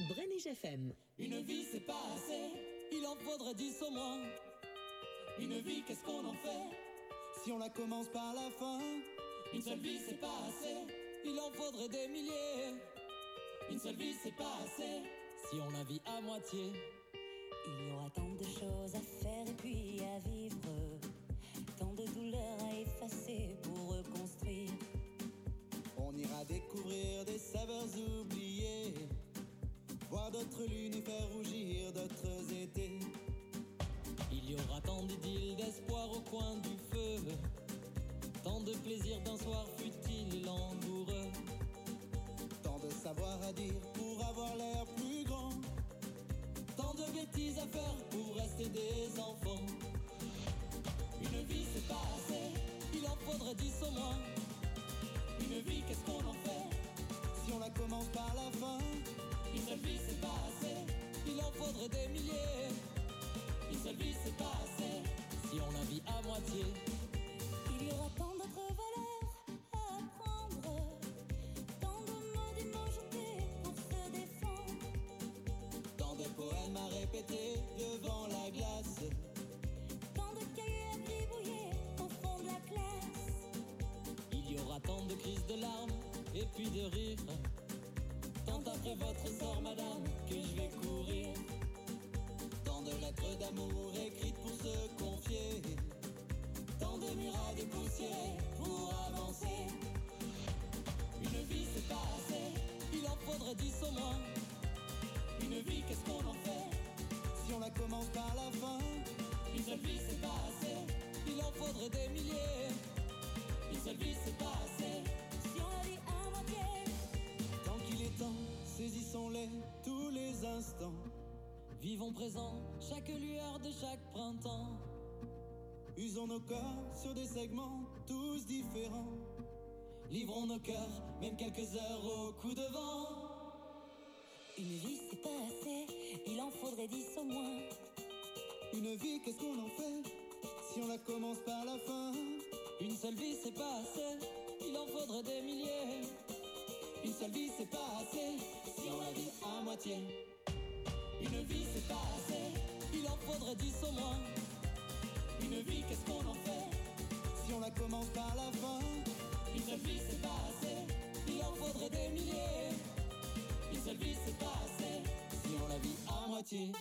Brenige FM. Une vie, c'est pas assez, il en faudrait dix au moins. Une vie, qu'est-ce qu'on en fait? Si on la commence par la fin Une seule vie, c'est pas assez, il en faudrait des milliers. Une seule vie, c'est pas assez, si on la vit à moitié. Il y aura tant de choses à faire et puis à vivre, tant de douleurs à effacer pour reconstruire. On ira découvrir des saveurs d'autres lunes et faire rougir d'autres étés. Il y aura tant d'idylles, d'espoir au coin du feu, tant de plaisir d'un soir futile et langoureux, tant de savoir à dire pour avoir l'air plus grand, tant de bêtises à faire pour rester des enfants. Une vie c'est pas assez, il en faudrait dix au moins. Une vie qu'est-ce qu'on en fait? Si on la commence par la fin? Une seule vie c'est pas assez, il en faudrait des milliers. Une seule vie c'est pas assez, si on la vit à moitié. Vivons présent, chaque lueur de chaque printemps. Usons nos corps sur des segments tous différents. Livrons nos cœurs, même quelques heures au coup de vent. une vie c'est pas assez, il en faudrait dix au moins. Une vie, qu'est-ce qu'on en fait si on la commence par la fin? Une seule vie, c'est pas assez, il en faudrait des milliers. Une seule vie, c'est pas assez si on la vit à moitié. Une vie, c'est pas assez, il en faudrait dix au moins. Une vie, qu'est-ce qu'on en fait si on la commence par la fin Une seule vie, c'est pas assez, il en faudrait des milliers. Une seule vie, c'est pas assez si on la vit à moitié.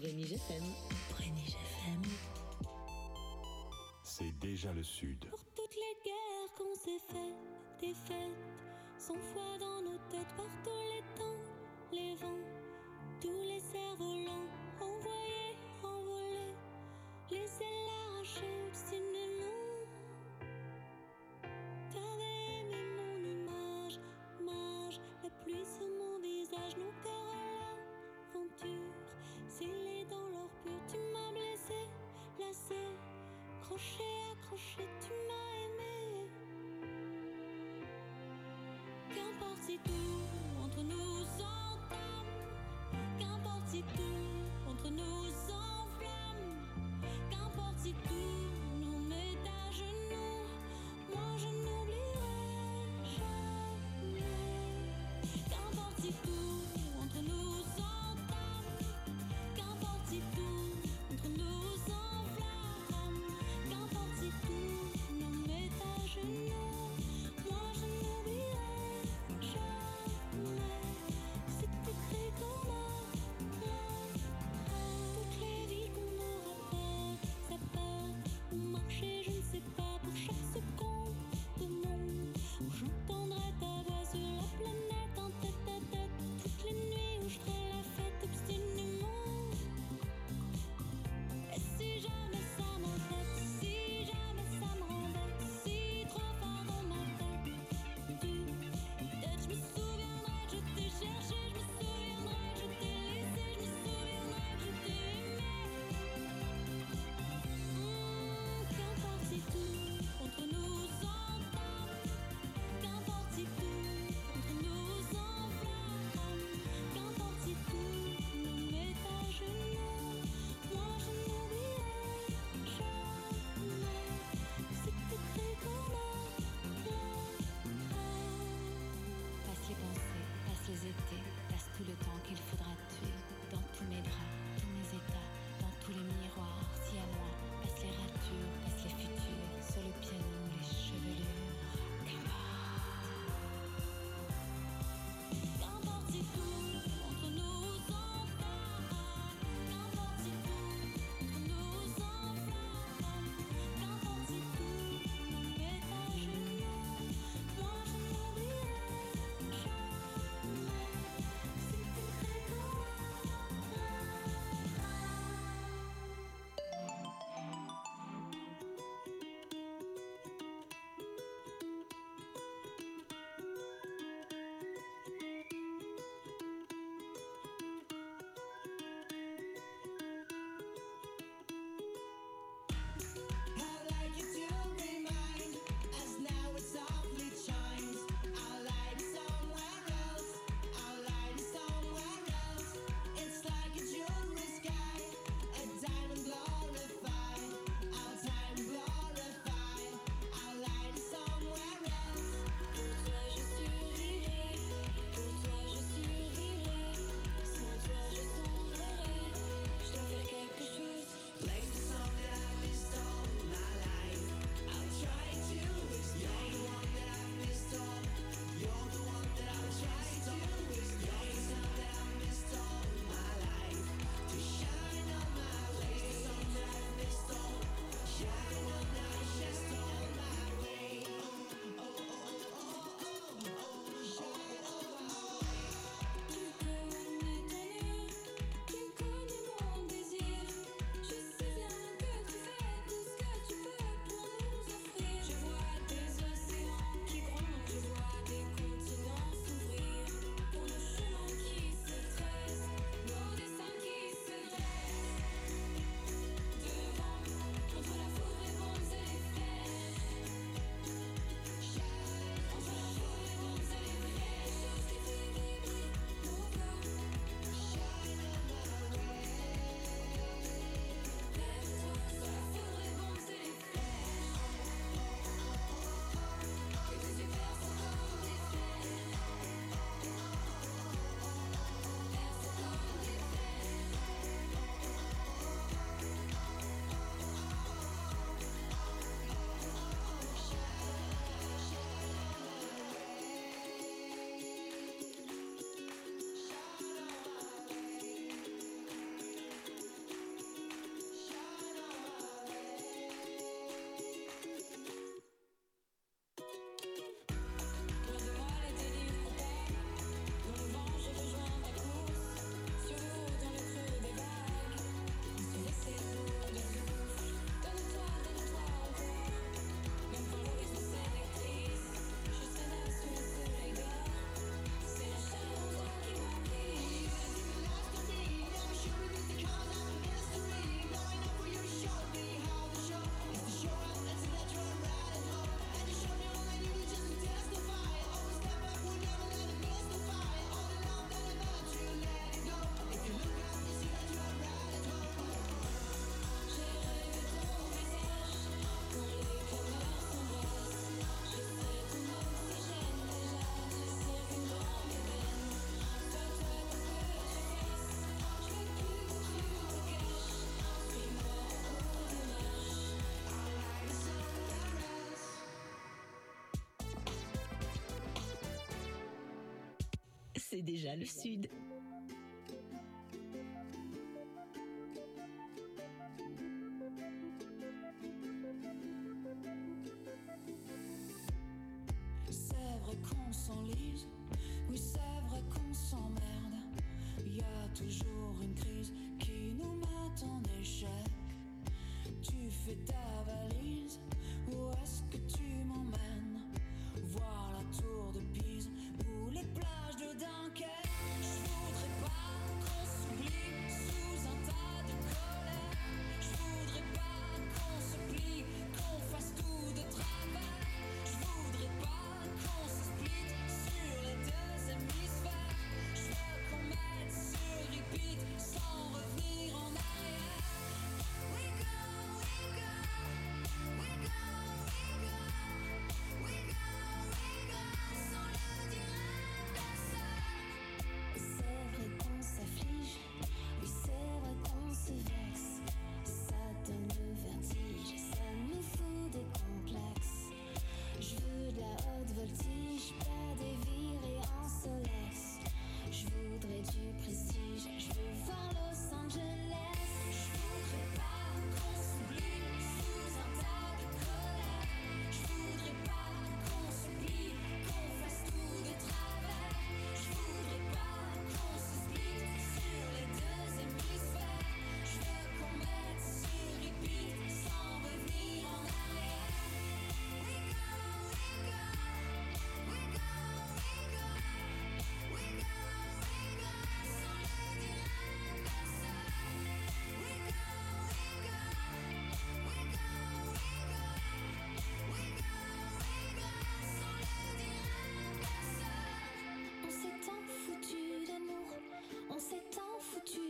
Brénig FM. Brénig FM. C'est déjà le Sud. Toutes les guerres qu'on s'est faites, des fêtes, sans foi dans nos têtes par tous les temps, les vents, tous les cerfs-volants, envoyés, si tout entre nous s'entame, qu'importe si tout entre nous c'est déjà le Sud. 到处去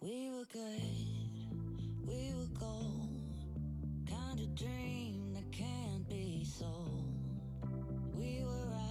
We were good, we were gold. Kind of dream that can't be sold. We were right.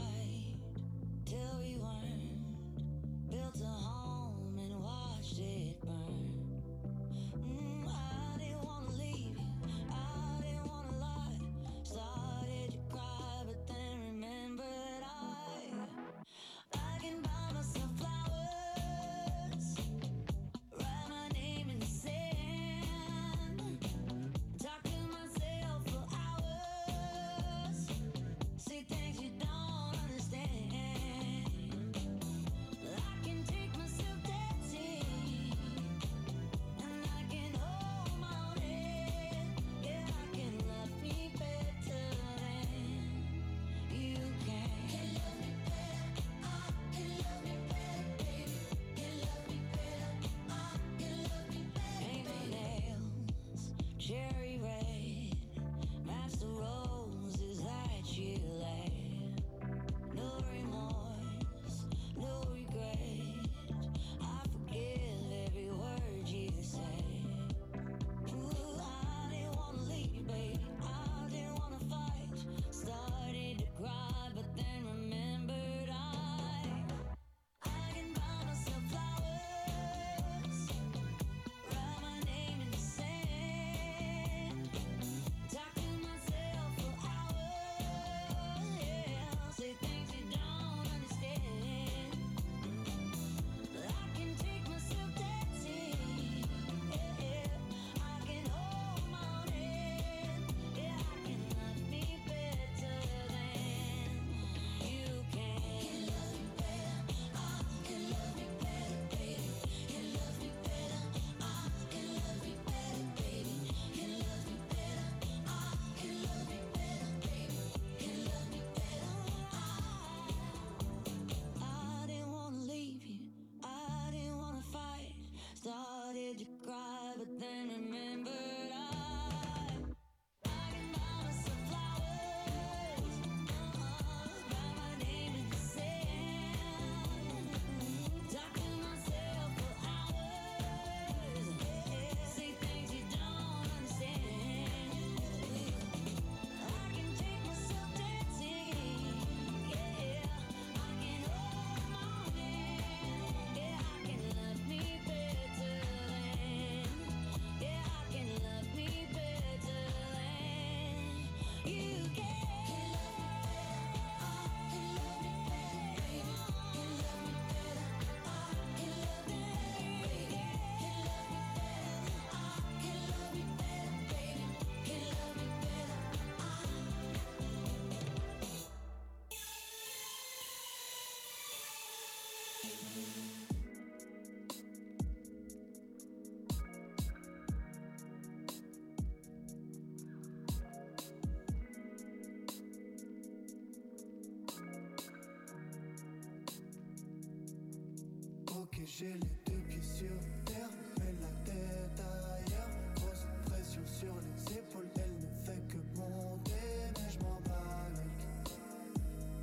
Ok, j'ai les deux pieds sur terre, mais la tête ailleurs. Grosse pression sur les épaules, elle ne fait que monter, mais je m'en bats.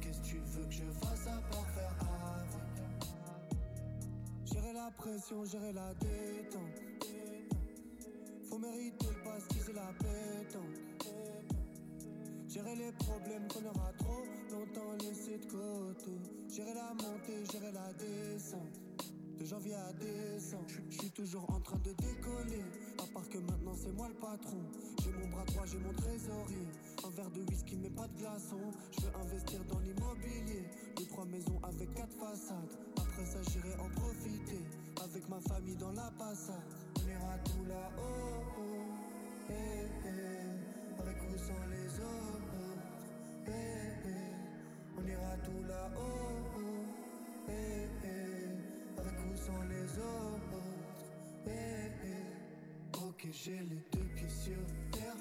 Qu'est-ce que tu veux que je fasse à part faire avec Gérer la pression, gérer la détente. Faut mériter le pastis et la pétanque. Gérer les problèmes qu'on aura trop longtemps laissés de côté. Gérer la montée, gérer la descente. De janvier à décembre, je suis toujours en train de décoller. À part que maintenant c'est moi le patron. J'ai mon bras droit, j'ai mon trésorier. Un verre de whisky, mais pas de glaçon. Je veux investir dans l'immobilier. Deux, trois maisons avec quatre façades. Après ça, j'irai en profiter. Avec ma famille dans la passade. On ira tout là-haut. oh. Eh, eh. Avec ou sans les autres. Eh, eh. On ira tout là-haut. oh. Eh, eh. Sans les autres. Eh, eh. Ok, j'ai les deux pieds sur terre,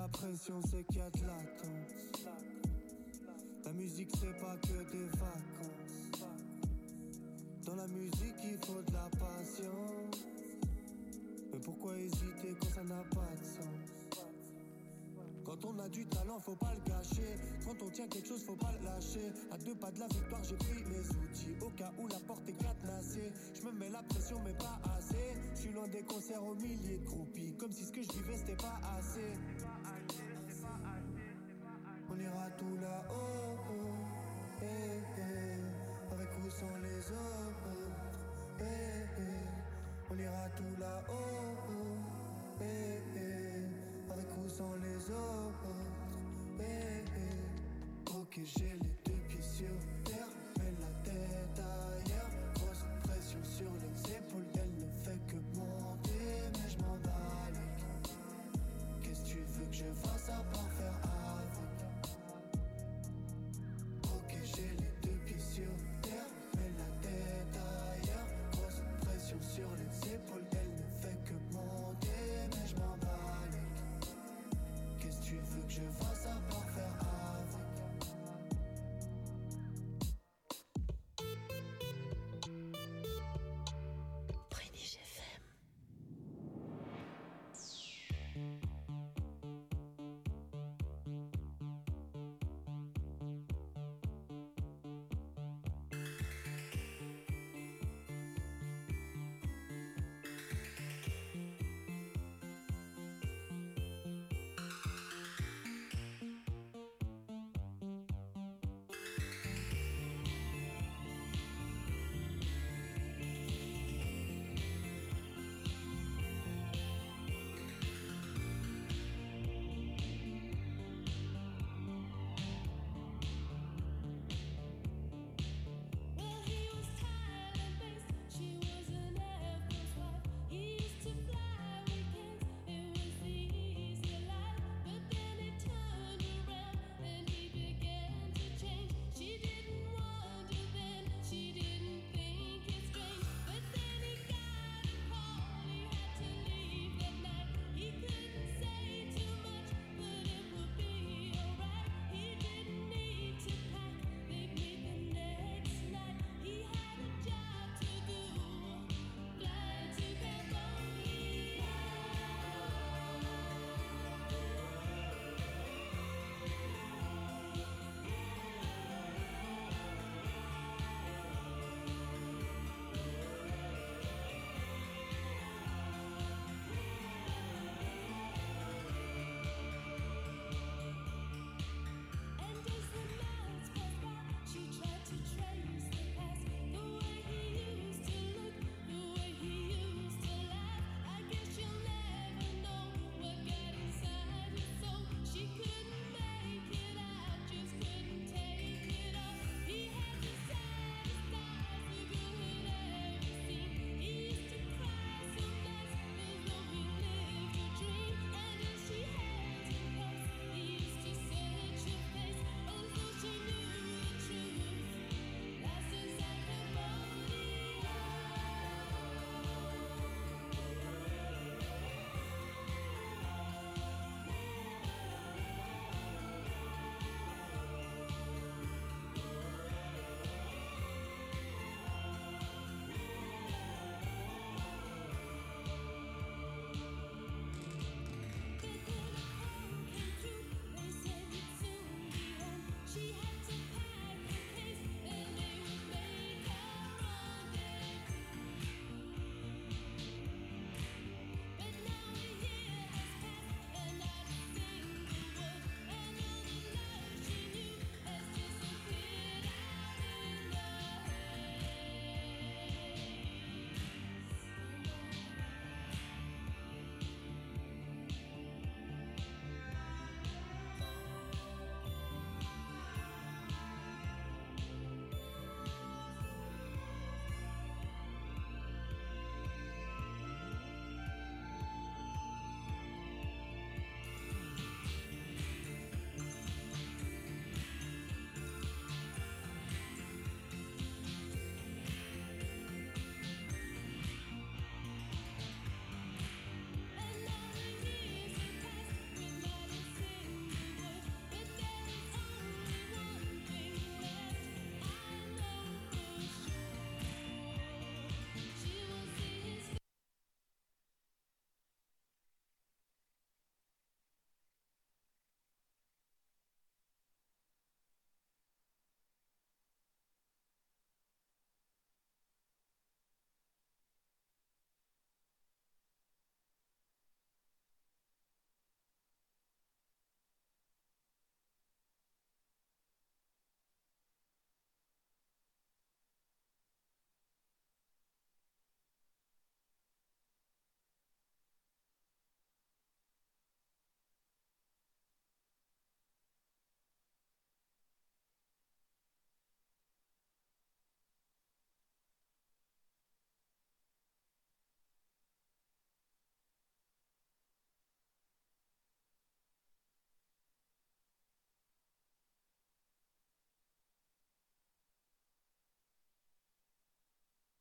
la pression, c'est qu'il y a de l'attente. La musique, c'est pas que des vacances. Dans la musique, il faut de la patience. Mais pourquoi hésiter quand ça n'a pas de sens? Quand on a du talent, faut pas le gâcher. Quand on tient quelque chose, faut pas le lâcher. À deux pas de la victoire, j'ai pris mes outils. Au cas où la porte est cadenassée, je me mets la pression, mais pas assez. Je suis loin des concerts aux milliers de groupies. Comme si ce que je vivais, c'était pas assez. On ira tout là-haut. Eh, eh. Avec ou sans les autres. Eh, eh. On ira tout là-haut. Eh. Avec ou sans les autres. Ok, j'ai les deux pieds sur